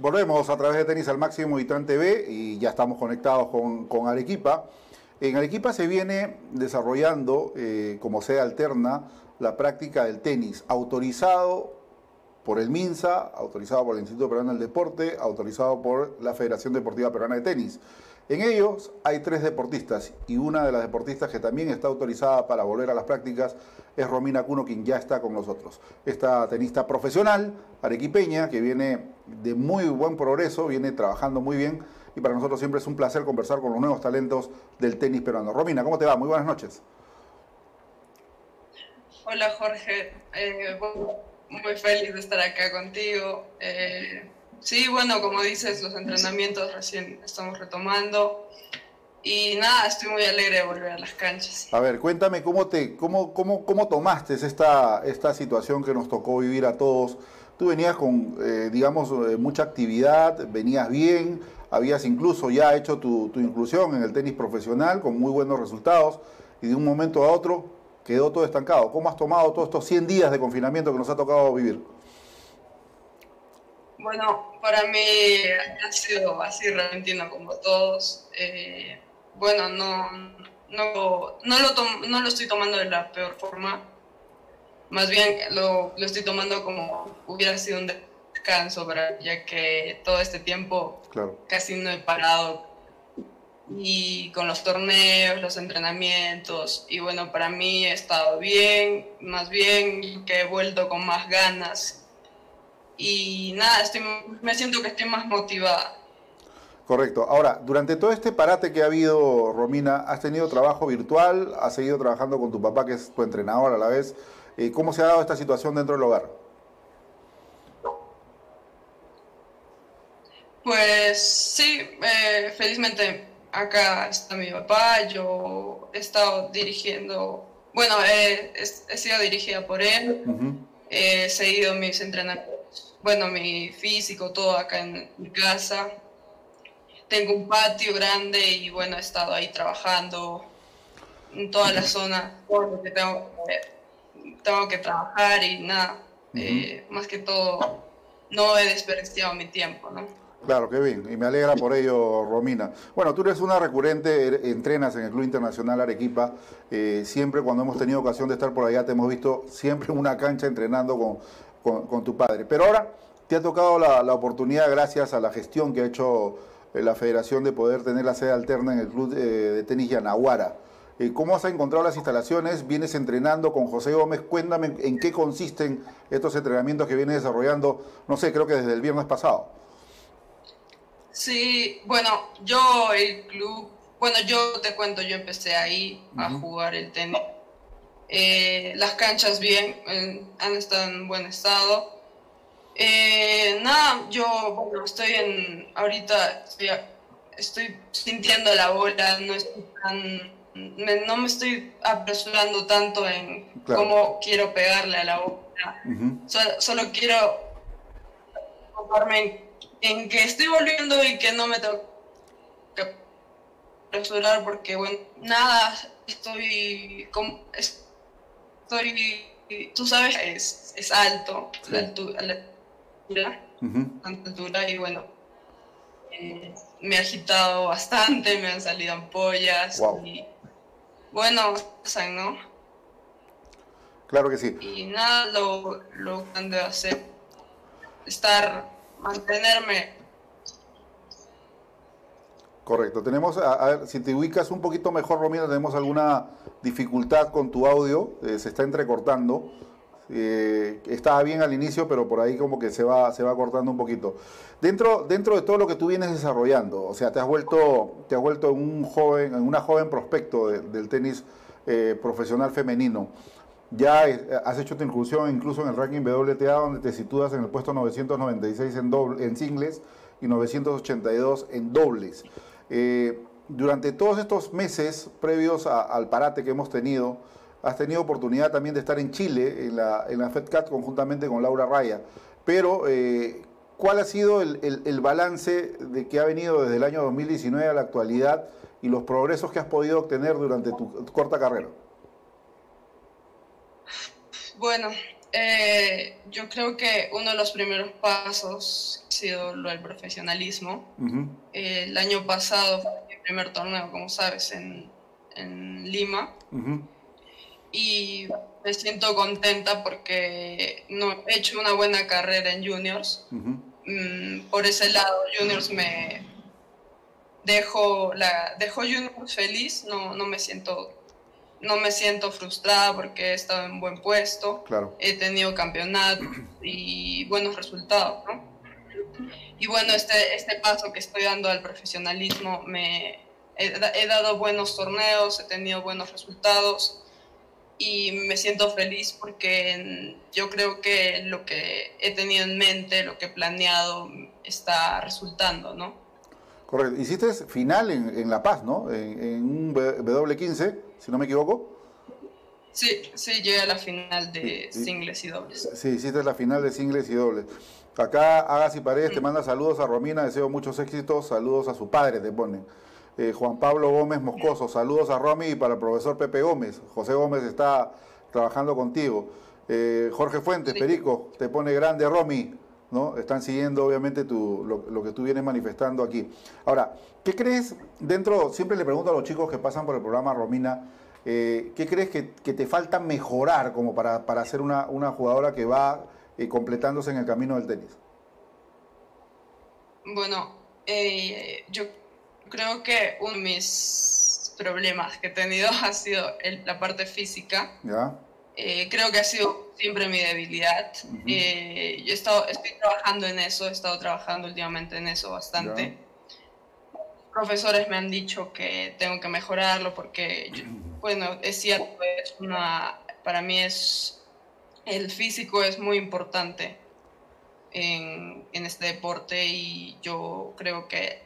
Volvemos a través de Tenis al Máximo y Tran TV y ya estamos conectados con, Arequipa. En Arequipa se viene desarrollando eh, como sede alterna la práctica del tenis, autorizado por el MINSA, autorizado por el Instituto Peruano del Deporte, autorizado por la Federación Deportiva Peruana de Tenis. En ellos hay tres deportistas y una de las deportistas que también está autorizada para volver a las prácticas es Romina Cuno, quien ya está con nosotros. Esta tenista profesional, arequipeña, que viene de muy buen progreso, viene trabajando muy bien y para nosotros siempre es un placer conversar con los nuevos talentos del tenis peruano. Romina, ¿cómo te va? Muy buenas noches. Hola Jorge, eh, muy feliz de estar acá contigo. Eh, Sí, bueno, como dices, los entrenamientos recién estamos retomando. Y nada, estoy muy alegre de volver a las canchas. A ver, cuéntame cómo te, cómo, cómo, cómo tomaste esta, esta situación que nos tocó vivir a todos. Tú venías con, eh, digamos, eh, mucha actividad, venías bien, habías incluso ya hecho tu, tu, inclusión en el tenis profesional con muy buenos resultados y de un momento a otro quedó todo estancado. ¿Cómo has tomado todos estos 100 días de confinamiento que nos ha tocado vivir? Bueno, para mí ha sido así repentino como todos. Eh, bueno, no, no, no, lo no lo estoy tomando de la peor forma. Más bien lo, lo estoy tomando como hubiera sido un descanso, ya que todo este tiempo casi no he parado. Y con los torneos, los entrenamientos, y bueno, para mí he estado bien, más bien que he vuelto con más ganas y nada, estoy, me siento que estoy más motivada. Correcto. Ahora, durante todo este parate que ha habido, Romina, ¿has tenido trabajo virtual? ¿Has seguido trabajando con tu papá, que es tu entrenador a la vez? Eh, ¿Cómo se ha dado esta situación dentro del hogar? Pues sí, eh, felizmente acá está mi papá, yo he estado dirigiendo, bueno, he, sido dirigida por él, he seguido mis entrenamientos, bueno, mi físico, todo acá en mi casa. Tengo un patio grande y bueno, he estado ahí trabajando en toda la zona, todo lo que tengo que, tengo que trabajar y nada, eh, más que todo, no he desperdiciado mi tiempo, ¿no? Claro, qué bien. Y me alegra por ello, Romina. Bueno, tú eres una recurrente, er, entrenas en el Club Internacional Arequipa. Eh, siempre cuando hemos tenido ocasión de estar por allá, te hemos visto siempre en una cancha entrenando con, tu padre. Pero ahora te ha tocado la, oportunidad, gracias a la gestión que ha hecho eh, la federación, de poder tener la sede alterna en el Club eh, de Tenis Yanaguara. ¿Cómo has encontrado las instalaciones? ¿Vienes entrenando con José Gómez? Cuéntame en qué consisten estos entrenamientos que vienes desarrollando, no sé, creo que desde el viernes pasado. Sí, bueno, yo el club, bueno, yo te cuento, yo empecé ahí a jugar el tenis. Eh, las canchas bien, han estado en buen estado. Eh, nada, yo bueno, estoy en, ahorita estoy, sintiendo la bola, no estoy tan, no me estoy apresurando tanto en cómo quiero pegarle a la bola. solo, solo quiero ocuparme en en que estoy volviendo y que no me tengo que apresurar porque, bueno, nada, estoy, como, estoy, tú sabes, es, es alto, la altura, la altura, y bueno, eh, me ha agitado bastante, me han salido ampollas y, bueno, ¿no? Claro que sí. Y nada, lo, lo que han de hacer, estar mantenerme. Correcto. Tenemos, a, ver, si te ubicas un poquito mejor, Romina, tenemos alguna dificultad con tu audio, eh, se está entrecortando. Eh, estaba bien al inicio, pero por ahí como que se va, se va cortando un poquito. Dentro, dentro de todo lo que tú vienes desarrollando, o sea, te has vuelto, te has vuelto un joven, en una joven prospecto del tenis eh, profesional femenino. Ya has hecho tu inclusión incluso en el ranking WTA, donde te sitúas en el puesto 996 en, doble, en singles y 982 en dobles. Eh, durante todos estos meses previos al parate que hemos tenido, has tenido oportunidad también de estar en Chile, en la, en la FedCat, conjuntamente con Laura Raya. Pero, eh, ¿cuál ha sido el, el balance de que ha venido desde el año 2019 a la actualidad y los progresos que has podido obtener durante tu corta carrera? Bueno, eh, yo creo que uno de los primeros pasos ha sido lo del profesionalismo. Eh, el año pasado primer torneo, como sabes, en, Lima. Y me siento contenta porque no, he hecho una buena carrera en juniors. Mm, por ese lado, juniors me dejo, la, dejo juniors feliz, no, no me siento no me siento frustrada porque he estado en buen puesto, he tenido campeonato y buenos resultados, ¿no? Y bueno, este, este paso que estoy dando al profesionalismo, me he, dado buenos torneos, he tenido buenos resultados y me siento feliz porque yo creo que lo que he tenido en mente, lo que he planeado, está resultando, ¿no? Correcto. Hiciste final en, La Paz, ¿no? En, en un W15 si no me equivoco. Sí, sí, llegué a la final de singles y dobles. Sí, hiciste la final de singles y dobles. Acá Hagas y Paredes te manda saludos a Romina, deseo muchos éxitos, saludos a su padre, te ponen. Eh, Juan Pablo Gómez Moscoso, saludos a Romy y para el profesor Pepe Gómez. José Gómez está trabajando contigo. Eh, Jorge Fuentes, Perico, te pone grande Romy. ¿no? Están siguiendo obviamente tu, lo, que tú vienes manifestando aquí. Ahora, ¿qué crees dentro, siempre le pregunto a los chicos que pasan por el programa Romina, eh, ¿qué crees que, te falta mejorar como para, para ser una, jugadora que va eh, completándose en el camino del tenis? Bueno, eh, yo creo que uno de mis problemas que he tenido ha sido la parte física. ¿Ya? creo que ha sido siempre mi debilidad. Eh, yo he estado, estoy trabajando en eso, he estado trabajando últimamente en eso bastante. Profesores me han dicho que tengo que mejorarlo porque, bueno, es cierto, es una, para mí es, el físico es muy importante. en, en este deporte y yo creo que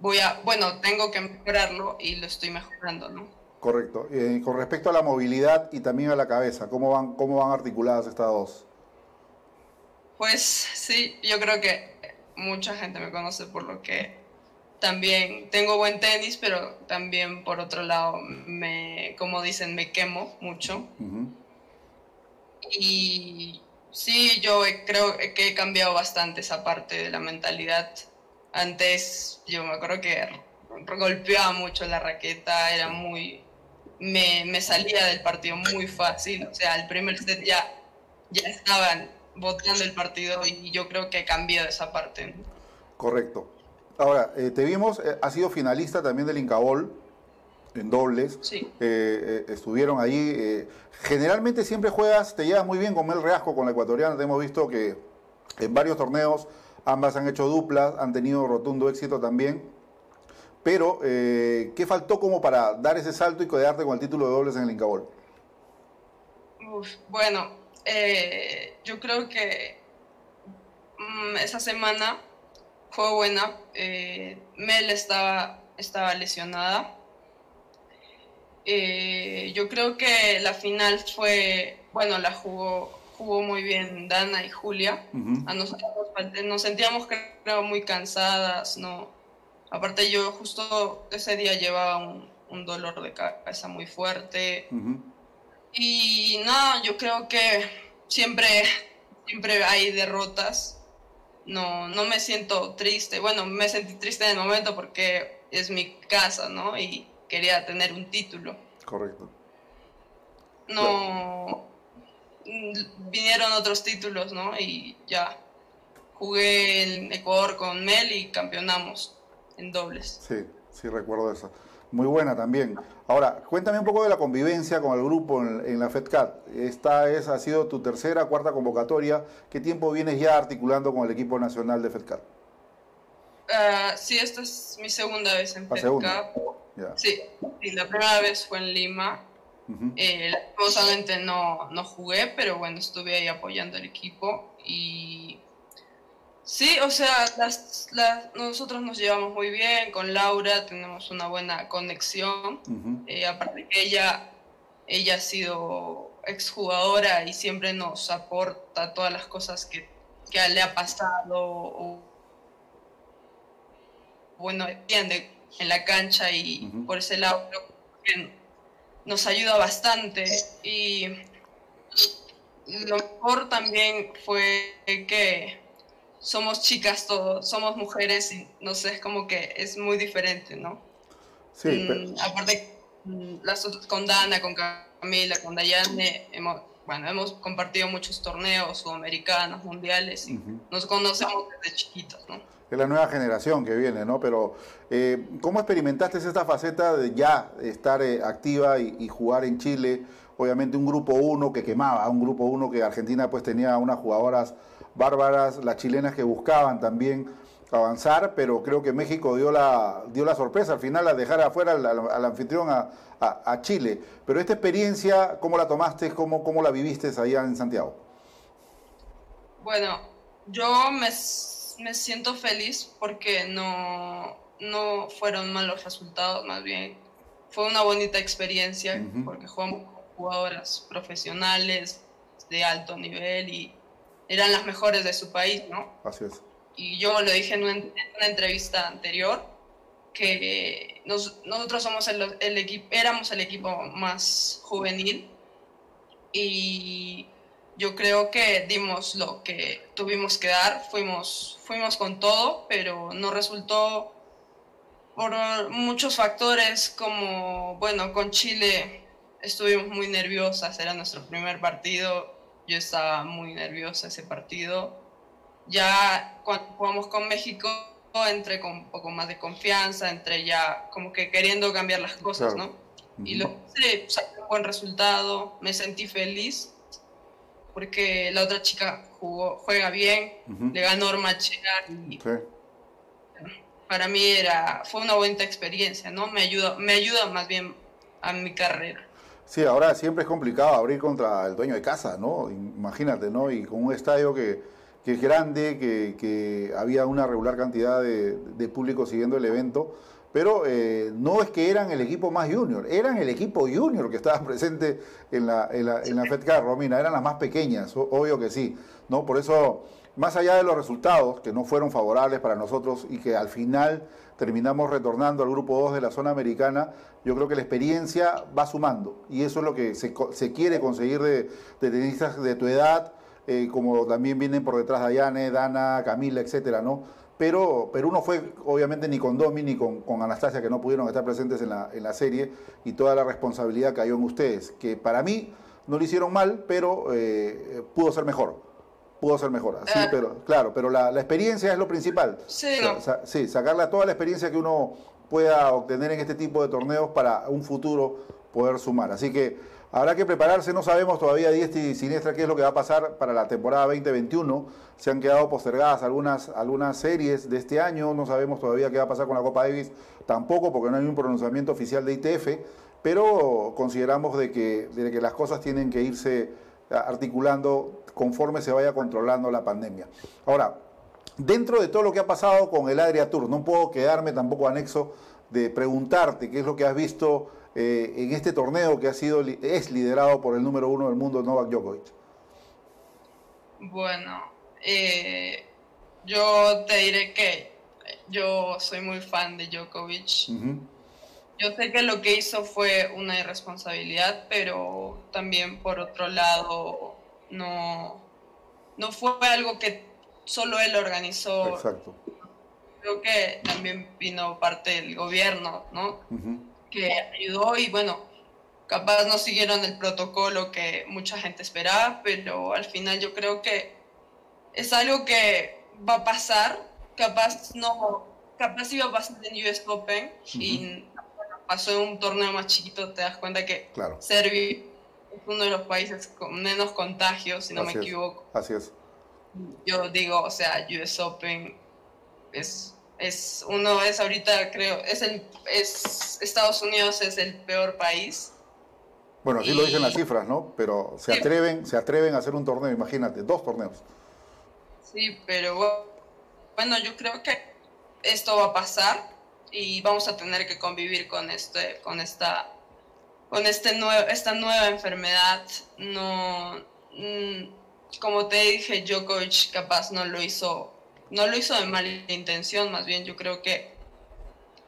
voy a, bueno, tengo que mejorarlo y lo estoy mejorando, ¿no? Correcto. Eh, con respecto a la movilidad y también a la cabeza, ¿cómo van, cómo van articuladas estas dos? Pues sí, yo creo que mucha gente me conoce por lo que también tengo buen tenis, pero también por otro lado, me, como dicen, me quemo mucho. Y sí, yo creo que he cambiado bastante esa parte de la mentalidad. Antes yo me acuerdo que golpeaba mucho la raqueta, era muy... Me, me salía del partido muy fácil, o sea, el primer set ya, ya estaban votando el partido y yo creo que cambió esa parte. Correcto. Ahora, eh, te vimos, eh, ha sido finalista también del Incabol en dobles. Sí. Eh, estuvieron ahí. generalmente siempre juegas, te llevas muy bien con Mel Reasco, con la ecuatoriana. Te hemos visto que en varios torneos ambas han hecho duplas, han tenido rotundo éxito también. Pero, ¿qué faltó como para dar ese salto y quedarte con el título de dobles en el Incabol? bueno, yo creo que mm, esa semana fue buena. Eh, Mel estaba, estaba lesionada. Eh, yo creo que la final fue, bueno, la jugó, jugó muy bien Dana y Julia. A nosotros nos sentíamos creo muy cansadas, ¿no? Aparte yo justo ese día llevaba un, dolor de cabeza muy fuerte. Y no, yo creo que siempre, siempre hay derrotas no, no me siento triste. Bueno, me sentí triste en el momento porque es mi casa, ¿no? Y quería tener un título. Correcto. No. Vinieron otros títulos, ¿no? Y ya. Jugué en Ecuador con Mel y campeonamos en dobles. Sí, sí, recuerdo eso. Muy buena también. Ahora, cuéntame un poco de la convivencia con el grupo en, la FedCat. Esta es, ha sido tu tercera, cuarta convocatoria. ¿Qué tiempo vienes ya articulando con el equipo nacional de FedCat? Uh, sí, esta es mi segunda vez en FedCat. Sí, la primera vez fue en Lima. Eh, no, no jugué, pero bueno, estuve ahí apoyando al equipo y Sí, o sea, las, nosotros nos llevamos muy bien con Laura, tenemos una buena conexión. Eh, aparte que ella, ella ha sido exjugadora y siempre nos aporta todas las cosas que, le ha pasado o, bueno, entiende en la cancha y por ese lado nos ayuda bastante. Y lo mejor también fue que somos chicas todos, somos mujeres y no sé, es como que es muy diferente, ¿no? Sí. Mm, aparte, mm, las, con Dana, con Camila, con Dayane, hemos, bueno, hemos compartido muchos torneos sudamericanos, mundiales, y nos conocemos desde chiquitos, ¿no? Es la nueva generación que viene, ¿no? Pero, eh, ¿cómo experimentaste esta faceta de ya estar eh, activa y, y, jugar en Chile? Obviamente un grupo uno que quemaba, un grupo uno que Argentina pues tenía unas jugadoras bárbaras, las chilenas que buscaban también avanzar, pero creo que México dio la, dio la sorpresa al final al dejar afuera al, anfitrión a, Chile. Pero esta experiencia, ¿cómo la tomaste? ¿Cómo, cómo la viviste allá en Santiago? Bueno, yo me, siento feliz porque no, no fueron malos resultados, más bien fue una bonita experiencia porque jugamos con jugadoras profesionales de alto nivel y eran las mejores de su país, ¿no? Así es. Y yo lo dije en una, entrevista anterior, que nosotros éramos el equipo más juvenil y yo creo que dimos lo que tuvimos que dar, fuimos, fuimos con todo, pero no resultó por muchos factores como, bueno, con Chile estuvimos muy nerviosas, era nuestro primer partido, yo estaba muy nerviosa ese partido. Ya cuando jugamos con México, entré con un poco más de confianza, entré ya como que queriendo cambiar las cosas, ¿no? Y lo hice, saqué un buen resultado, me sentí feliz porque la otra chica jugó, juega bien, le ganó Ormachea y para mí era, fue una buena experiencia, ¿no? Me ayuda, me ayuda más bien a mi carrera. Sí, ahora siempre es complicado abrir contra el dueño de casa, ¿no? Imagínate, ¿no? Y con un estadio que, que es grande, que, había una regular cantidad de, público siguiendo el evento, pero eh, no es que eran el equipo más junior, eran el equipo junior que estaba presente en la, en la, en FedCar, Romina, eran las más pequeñas, obvio que sí, ¿no? Por eso, más allá de los resultados, que no fueron favorables para nosotros y que al final terminamos retornando al grupo 2 de la zona americana, yo creo que la experiencia va sumando y eso es lo que se, quiere conseguir de tenistas de tu edad, eh, como también vienen por detrás Dayane, Dana, Camila, etcétera, ¿no? Pero Perú no fue, obviamente, ni con Domi ni con, Anastasia, que no pudieron estar presentes en la, en la, serie, y toda la responsabilidad cayó en ustedes, que para mí no lo hicieron mal, pero eh, pudo ser mejor. Pudo ser mejor, así, ah. pero claro, pero la, experiencia es lo principal. Sí, sí, sacarle toda la experiencia que uno pueda obtener en este tipo de torneos para un futuro poder sumar. Así que Habrá que prepararse, no sabemos todavía diestra y siniestra qué es lo que va a pasar para la temporada 2021. Se han quedado postergadas algunas, algunas series de este año, no sabemos todavía qué va a pasar con la Copa Davis, tampoco porque no hay un pronunciamiento oficial de ITF, pero consideramos de que, de que las cosas tienen que irse articulando conforme se vaya controlando la pandemia. Ahora, dentro de todo lo que ha pasado con el Adria Tour, no puedo quedarme tampoco anexo de preguntarte qué es lo que has visto eh, en este torneo que ha sido es liderado por el número uno del mundo, Novak Djokovic? Bueno, eh, yo te diré que yo soy muy fan de Djokovic. Yo sé que lo que hizo fue una irresponsabilidad, pero también por otro lado no, no fue algo que solo él organizó. Exacto. Creo que también vino parte del gobierno, ¿no? Que ayudó y bueno, capaz no siguieron el protocolo que mucha gente esperaba, pero al final yo creo que es algo que va a pasar, capaz no, capaz iba a pasar en US Open y pasó en un torneo más chiquito, te das cuenta que Serbia es uno de los países con menos contagios, si no me equivoco. Así es. Yo digo, o sea, US Open es es uno es ahorita creo es el es Estados Unidos es el peor país. Bueno así lo dicen las cifras no pero se atreven se atreven a hacer un torneo imagínate dos torneos. Sí pero bueno yo creo que esto va a pasar y vamos a tener que convivir con este con esta con este nuevo esta nueva enfermedad. No mm, como te dije Djokovic capaz no lo hizo no lo hizo de mala intención, más bien yo creo que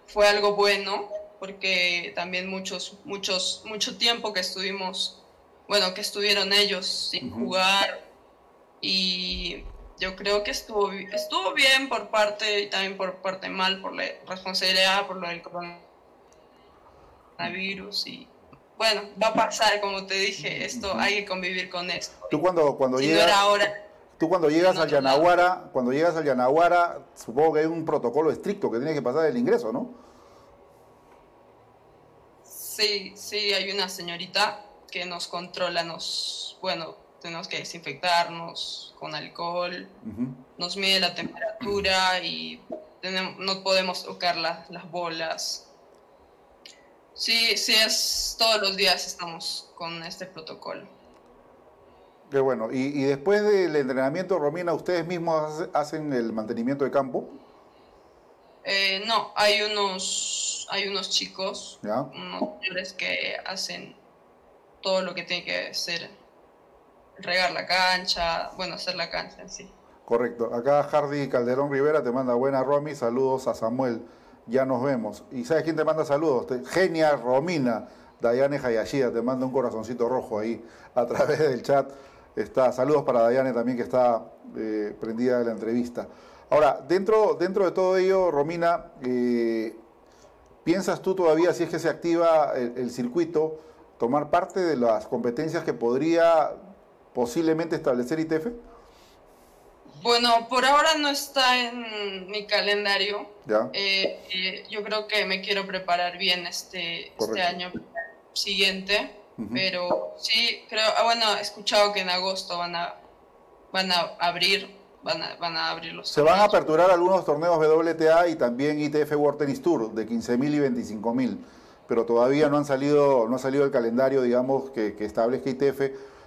fue algo bueno, porque también muchos, muchos, mucho tiempo que estuvimos, bueno, que estuvieron ellos sin jugar y yo creo que estuvo, estuvo bien por parte y también por parte mal, por la responsabilidad, por lo del coronavirus y bueno, va a pasar, como te dije, esto hay que convivir con esto. Tú cuando, cuando si no era ahora Tú cuando llegas al Yanaguara, cuando llegas al Yanaguara, supongo que hay un protocolo estricto que tiene que pasar el ingreso, ¿no? Sí, sí, hay una señorita que nos controla, nos, bueno, tenemos que desinfectarnos con alcohol, nos mide la temperatura y no podemos tocar las bolas. Sí, sí, es todos los días estamos con este protocolo. Qué bueno. Y, después del entrenamiento, Romina, ¿ustedes mismos hacen el mantenimiento de campo? Eh, no, hay unos, hay unos chicos, unos señores que hacen todo lo que tiene que hacer, regar la cancha, bueno, hacer la cancha en sí. Correcto. Acá Hardy Calderón Rivera te manda buena Romy, saludos a Samuel, ya nos vemos. ¿Y sabes quién te manda saludos? Genia Romina, Dayane Hayashida, te manda un corazoncito rojo ahí a través del chat. Está, saludos para Dayane también que está eh, prendida de la entrevista. Ahora, dentro, dentro de todo ello, Romina, eh, ¿piensas tú todavía, si es que se activa el, circuito, tomar parte de las competencias que podría posiblemente establecer ITF? Bueno, por ahora no está en mi calendario. Eh, yo creo que me quiero preparar bien este, este año siguiente. Pero sí, creo, ah, bueno, he escuchado que en agosto van a, van a abrir, van a, van a abrir los Se van a aperturar algunos torneos WTA y también ITF World Tennis Tour de 15.000 y 25.000, pero todavía no han salido, no ha salido el calendario, digamos, que, que establezca ITF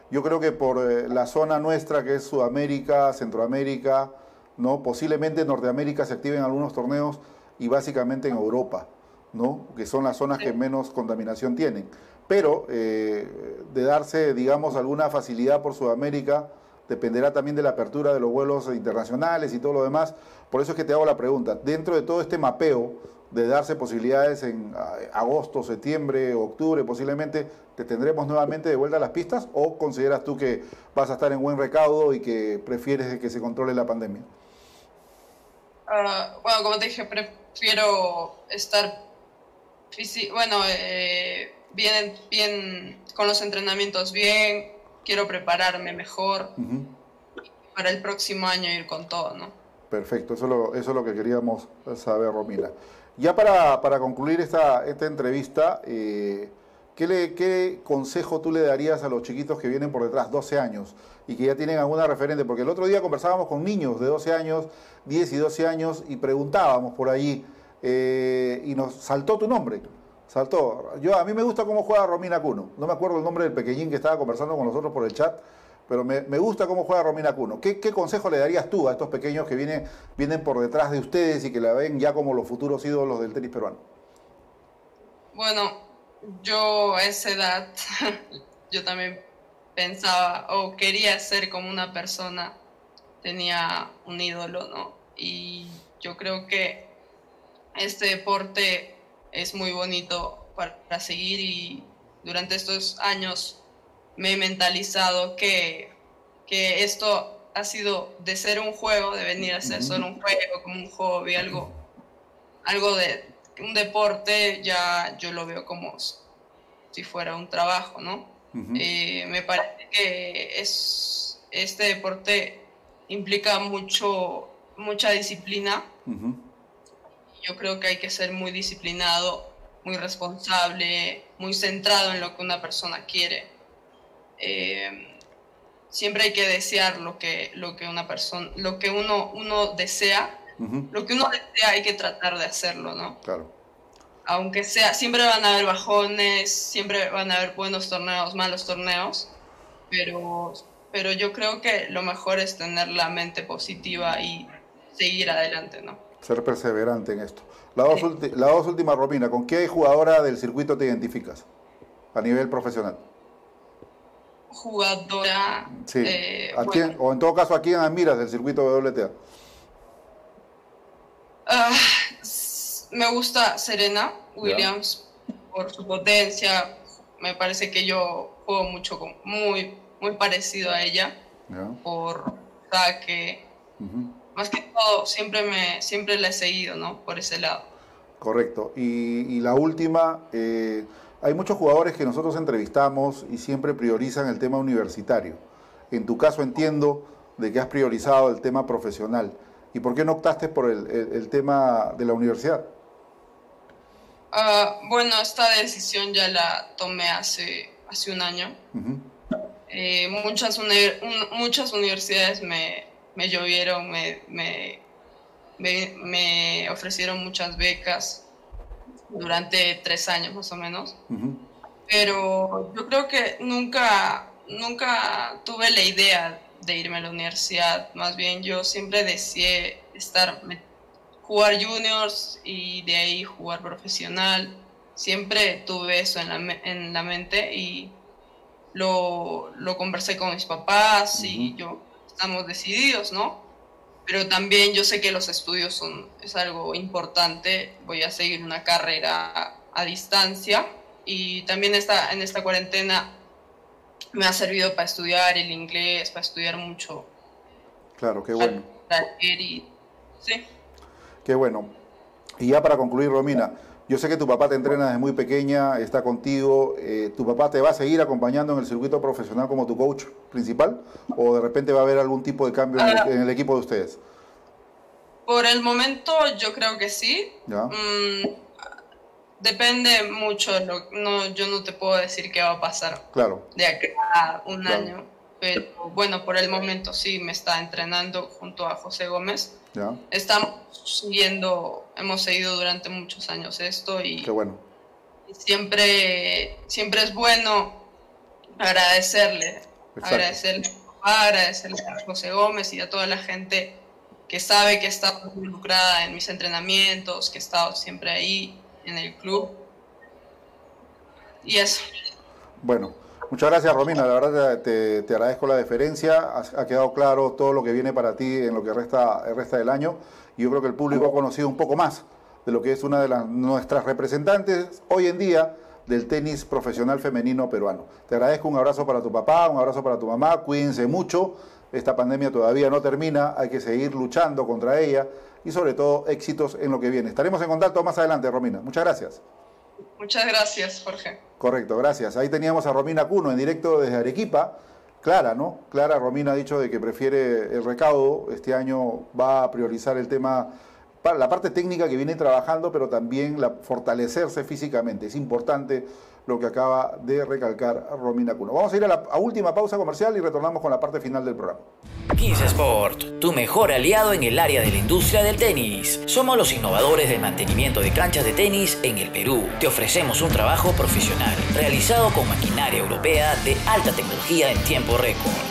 Yo creo que por eh, la zona nuestra, que es Sudamérica, Centroamérica, ¿no? posiblemente en Norteamérica se activen algunos torneos y básicamente en Europa, ¿no? que son las zonas que menos contaminación tienen. Pero eh, de darse, digamos, alguna facilidad por Sudamérica, dependerá también de la apertura de los vuelos internacionales y todo lo demás. Por eso es que te hago la pregunta. Dentro de todo este mapeo de darse posibilidades en agosto, septiembre, octubre, posiblemente, ¿te tendremos nuevamente de vuelta a las pistas o consideras tú que vas a estar en buen recaudo y que prefieres que se controle la pandemia? Ah, bueno, como te dije, prefiero estar bueno, eh, bien, bien con los entrenamientos bien, quiero prepararme mejor para el próximo año ir con todo, ¿no? Perfecto, eso es lo, eso es lo que queríamos saber, Romina. Ya para, para concluir esta, esta entrevista, eh, ¿qué, le, ¿qué consejo tú le darías a los chiquitos que vienen por detrás, 12 años, y que ya tienen alguna referente? Porque el otro día conversábamos con niños de 12 años, 10 y 12 años, y preguntábamos por allí, eh, y nos saltó tu nombre. Saltó. Yo, a mí me gusta cómo juega Romina Cuno. No me acuerdo el nombre del pequeñín que estaba conversando con nosotros por el chat, pero me, gusta cómo juega Romina Cuno. ¿Qué, consejo le darías tú a estos pequeños que vienen, vienen por detrás de ustedes y que la ven ya como los futuros ídolos del tenis peruano? Bueno, yo a esa edad, yo también pensaba o quería ser como una persona, tenía un ídolo, ¿no? Y yo creo que este deporte es muy bonito para, seguir y durante estos años me he mentalizado que, que, esto ha sido de ser un juego, de venir a ser solo un juego, como un hobby, algo, algo de un deporte, ya yo lo veo como si fuera un trabajo, ¿no? Eh, me parece que es, este deporte implica mucho, mucha disciplina yo creo que hay que ser muy disciplinado, muy responsable, muy centrado en lo que una persona quiere. Eh, siempre hay que desear lo que, lo que una persona, lo que uno, uno desea, lo que uno desea hay que tratar de hacerlo, ¿no? Claro. Aunque sea, siempre van a haber bajones, siempre van a haber buenos torneos, malos torneos, pero, pero yo creo que lo mejor es tener la mente positiva y seguir adelante, ¿no? Ser perseverante en esto. La dos, la dos últimas, Romina, ¿con qué jugadora del circuito te identificas a nivel profesional? Jugadora. Sí. Eh, o en todo caso, ¿a quién admiras del circuito WTA? Ah, me gusta Serena Williams por su potencia. Me parece que yo juego mucho, muy, muy parecido a ella. Por saque más que todo, siempre, me, siempre la he seguido, ¿no? Por ese lado. Correcto. Y, la última, eh, hay muchos jugadores que nosotros entrevistamos y siempre priorizan el tema universitario. En tu caso entiendo de que has priorizado el tema profesional. ¿Y por qué no optaste por el, tema de la universidad? Ah, bueno, esta decisión ya la tomé hace, hace un año. Eh, muchas, muchas universidades me, me llovieron, me, me, me, ofrecieron muchas becas durante tres años más o menos. Pero yo creo que nunca, nunca tuve la idea de irme a la universidad. Más bien yo siempre deseé estar, jugar juniors y de ahí jugar profesional. Siempre tuve eso en la, en la mente y lo, lo conversé con mis papás y yo estamos decididos, ¿no? Pero también yo sé que los estudios son, es algo importante, voy a seguir una carrera a distancia y también esta, en esta cuarentena me ha servido para estudiar el inglés, para estudiar mucho. Claro, qué bueno. sí. Qué bueno. Y ya para concluir, Romina, yo sé que tu papá te entrena desde muy pequeña, está contigo. Eh, ¿Tu papá te va a seguir acompañando en el circuito profesional como tu coach principal? ¿O de repente va a haber algún tipo de cambio en, el, ah. equipo de ustedes? Por el momento yo creo que sí. Mm, depende mucho. no, yo no te puedo decir qué va a pasar claro. de aquí a un año. Pero bueno, por el momento sí me está entrenando junto a José Gómez. Estamos siguiendo, hemos seguido durante muchos años esto y, bueno. siempre, siempre es bueno agradecerle Agradecerle a agradecerle a José Gómez y a toda la gente que sabe que estado involucrada en mis entrenamientos, que he estado siempre ahí en el club. Y eso. Bueno, muchas gracias Romina, la verdad te, te agradezco la deferencia, ha, quedado claro todo lo que viene para ti en lo que resta, el resta del año y yo creo que el público ha conocido un poco más de lo que es una de las, nuestras representantes hoy en día del tenis profesional femenino peruano. Te agradezco, un abrazo para tu papá, un abrazo para tu mamá, cuídense mucho, esta pandemia todavía no termina, hay que seguir luchando contra ella y sobre todo éxitos en lo que viene. Estaremos en contacto más adelante, Romina. Muchas gracias. Muchas gracias, Jorge. Correcto, gracias. Ahí teníamos a Romina Cuno en directo desde Arequipa. Clara, ¿no? Clara Romina ha dicho de que prefiere el recaudo. Este año va a priorizar el tema la parte técnica que viene trabajando, pero también la, fortalecerse físicamente. Es importante lo que acaba de recalcar Romina Cuno. Vamos a ir a la última pausa comercial y retornamos con la parte final del programa. 15 Sport, tu mejor aliado en el área de la industria del tenis. Somos los innovadores del mantenimiento de canchas de tenis en el Perú. Te ofrecemos un trabajo profesional realizado con maquinaria europea de alta tecnología en tiempo récord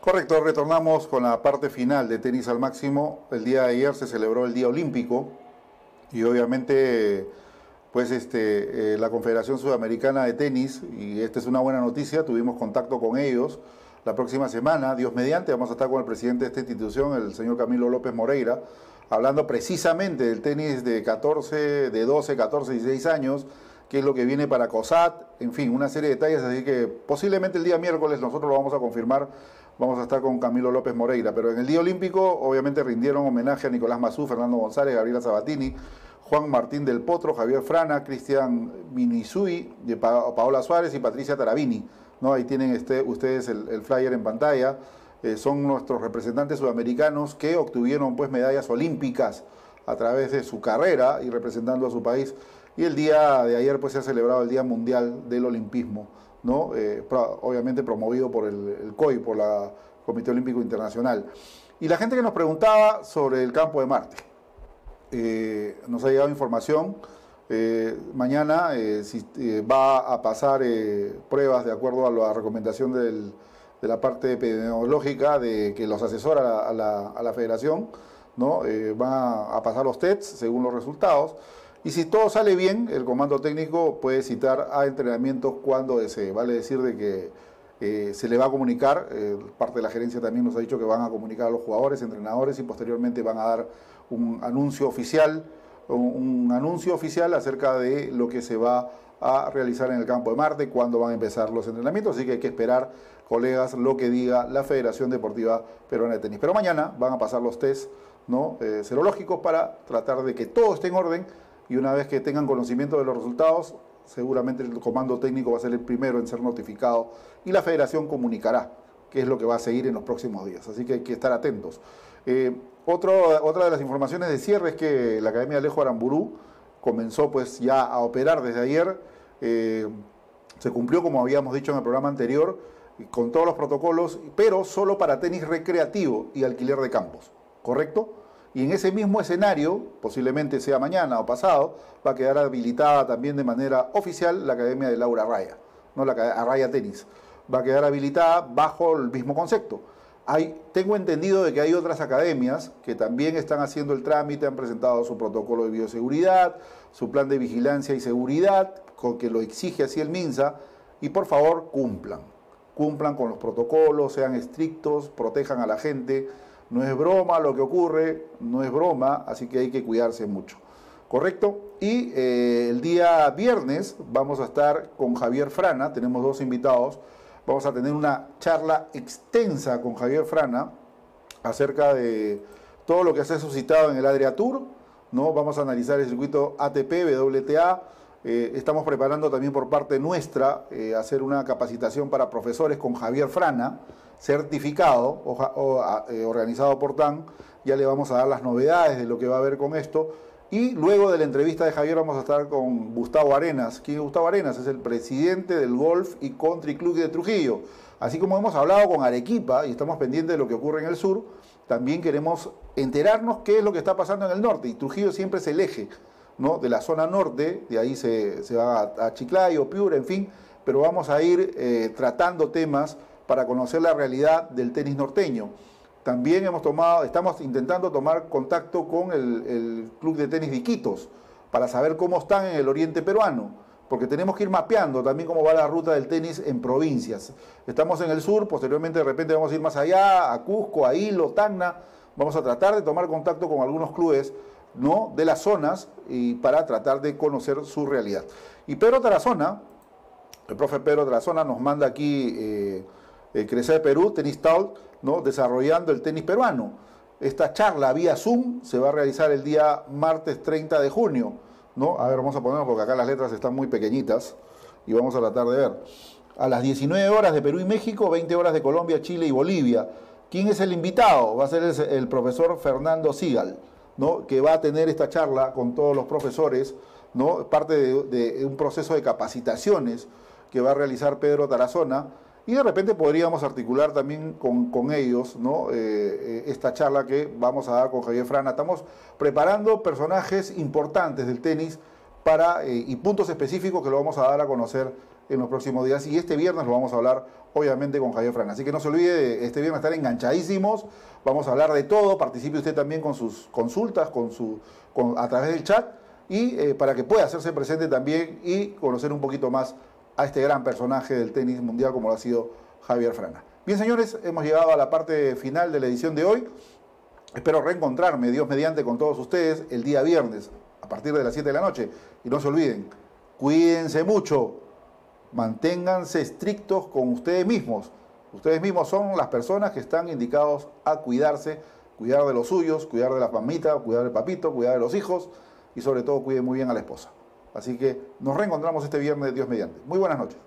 Correcto, retornamos con la parte final de tenis al máximo. El día de ayer se celebró el Día Olímpico y obviamente pues este, eh, la Confederación Sudamericana de Tenis, y esta es una buena noticia, tuvimos contacto con ellos. La próxima semana, Dios mediante, vamos a estar con el presidente de esta institución, el señor Camilo López Moreira, hablando precisamente del tenis de 14, de 12, 14, 16 años, qué es lo que viene para COSAT, en fin, una serie de detalles, así que posiblemente el día miércoles nosotros lo vamos a confirmar vamos a estar con Camilo López Moreira. Pero en el Día Olímpico, obviamente, rindieron homenaje a Nicolás Mazú, Fernando González, Gabriela Sabatini, Juan Martín del Potro, Javier Frana, Cristian Minizui, Paola Suárez y Patricia Tarabini. ¿no? Ahí tienen este, ustedes el, flyer en pantalla. Eh, son nuestros representantes sudamericanos que obtuvieron pues, medallas olímpicas a través de su carrera y representando a su país. Y el día de ayer pues, se ha celebrado el Día Mundial del Olimpismo. Eh, obviamente promovido por el, COI, por la Comité Olímpico Internacional. Y la gente que nos preguntaba sobre el campo de Marte. Eh, nos ha llegado información. Eh, mañana si, va a pasar pruebas de acuerdo a la recomendación de la parte epidemiológica de que los asesora a la, a federación. ¿no? van a pasar los tests según los resultados. Y si todo sale bien, el comando técnico puede citar a entrenamientos cuando desee. Vale decir de que eh, se le va a comunicar, eh, parte de la gerencia también nos ha dicho que van a comunicar a los jugadores, entrenadores y posteriormente van a dar un anuncio oficial, un, anuncio oficial acerca de lo que se va a realizar en el campo de Marte, cuándo van a empezar los entrenamientos, así que hay que esperar, colegas, lo que diga la Federación Deportiva Peruana de Tenis. Pero mañana van a pasar los test ¿no? Eh, serológicos para tratar de que todo esté en orden y una vez que tengan conocimiento de los resultados, seguramente el comando técnico va a ser el primero en ser notificado y la federación comunicará qué es lo que va a seguir en los próximos días. Así que hay que estar atentos. Eh, otra de las informaciones de cierre es que la Academia Alejo Aramburú comenzó pues ya a operar desde ayer. Eh, se cumplió, como habíamos dicho en el programa anterior, con todos los protocolos, pero solo para tenis recreativo y alquiler de campos. ¿Correcto? Y en ese mismo escenario, posiblemente sea mañana o pasado, va a quedar habilitada también de manera oficial la Academia de Laura Arraya, no la Arraya Tenis. Va a quedar habilitada bajo el mismo concepto. Hay, tengo entendido de que hay otras academias que también están haciendo el trámite, han presentado su protocolo de bioseguridad, su plan de vigilancia y seguridad, con que lo exige así el MINSA, y por favor cumplan. Cumplan con los protocolos, sean estrictos, protejan a la gente no es broma lo que ocurre, no es broma, así que hay que cuidarse mucho. ¿Correcto? Y eh, el día viernes vamos a estar con Javier Frana, tenemos dos invitados, vamos a tener una charla extensa con Javier Frana acerca de todo lo que se ha suscitado en el Adria Tour, ¿no? Vamos a analizar el circuito ATP, WTA, Eh, estamos preparando también por parte nuestra eh, hacer una capacitación para profesores con Javier Frana, certificado, o, eh, organizado por TAN. Ya le vamos a dar las novedades de lo que va a haber con esto. Y luego de la entrevista de Javier vamos a estar con Gustavo Arenas. ¿Quién es Gustavo Arenas? Es el presidente del Golf y Country Club de Trujillo. Así como hemos hablado con Arequipa y estamos pendientes de lo que ocurre en el sur, también queremos enterarnos qué es lo que está pasando en el norte. Y Trujillo siempre es el eje de la zona norte, de ahí se, va a, Chiclayo, Piura, en fin, pero vamos a ir eh, tratando temas para conocer la realidad del tenis norteño. También hemos tomado, estamos intentando tomar contacto con el, Club de Tenis de para saber cómo están en el oriente peruano, porque tenemos que ir mapeando también cómo va la ruta del tenis en provincias. Estamos en el sur, posteriormente de repente vamos a ir más allá, a Cusco, a Hilo, Tacna. Vamos a tratar de tomar contacto con algunos clubes ¿no? de las zonas y para tratar de conocer su realidad. Y Pedro Tarazona, el profe Pedro Tarazona nos manda aquí eh, eh, Crecer Perú, Tenis Talk, ¿no? desarrollando el tenis peruano. Esta charla vía Zoom se va a realizar el día martes 30 de junio. ¿no? A ver, vamos a ponerlo porque acá las letras están muy pequeñitas y vamos a tratar de ver. A las 19 horas de Perú y México, 20 horas de Colombia, Chile y Bolivia. ¿Quién es el invitado? Va a ser el profesor Fernando Sigal que va a tener esta charla con todos los profesores, ¿no? parte de, un proceso de capacitaciones que va a realizar Pedro Tarazona, y de repente podríamos articular también con, ellos ¿no? Eh, eh, esta charla que vamos a dar con Javier Frana. Estamos preparando personajes importantes del tenis para, eh, y puntos específicos que lo vamos a dar a conocer en los próximos días. Y este viernes lo vamos a hablar, obviamente, con Javier Frana. Así que no se olvide, este viernes estar enganchadísimos. Vamos a hablar de todo. Participe usted también con sus consultas, con su, a través del chat. Y para que pueda hacerse presente también y conocer un poquito más a este gran personaje del tenis mundial como lo ha sido Javier Frana. Bien, señores, hemos llegado a la parte final de la edición de hoy. Espero reencontrarme, Dios mediante, con todos ustedes el día viernes a partir de las 7 de la noche. Y no se olviden, cuídense mucho manténganse estrictos con ustedes mismos. Ustedes mismos son las personas que están indicados a cuidarse, cuidar de los suyos, cuidar de la mamita, cuidar del papito, cuidar de los hijos y sobre todo cuiden muy bien a la esposa. Así que nos reencontramos este viernes, Dios mediante. Muy buenas noches.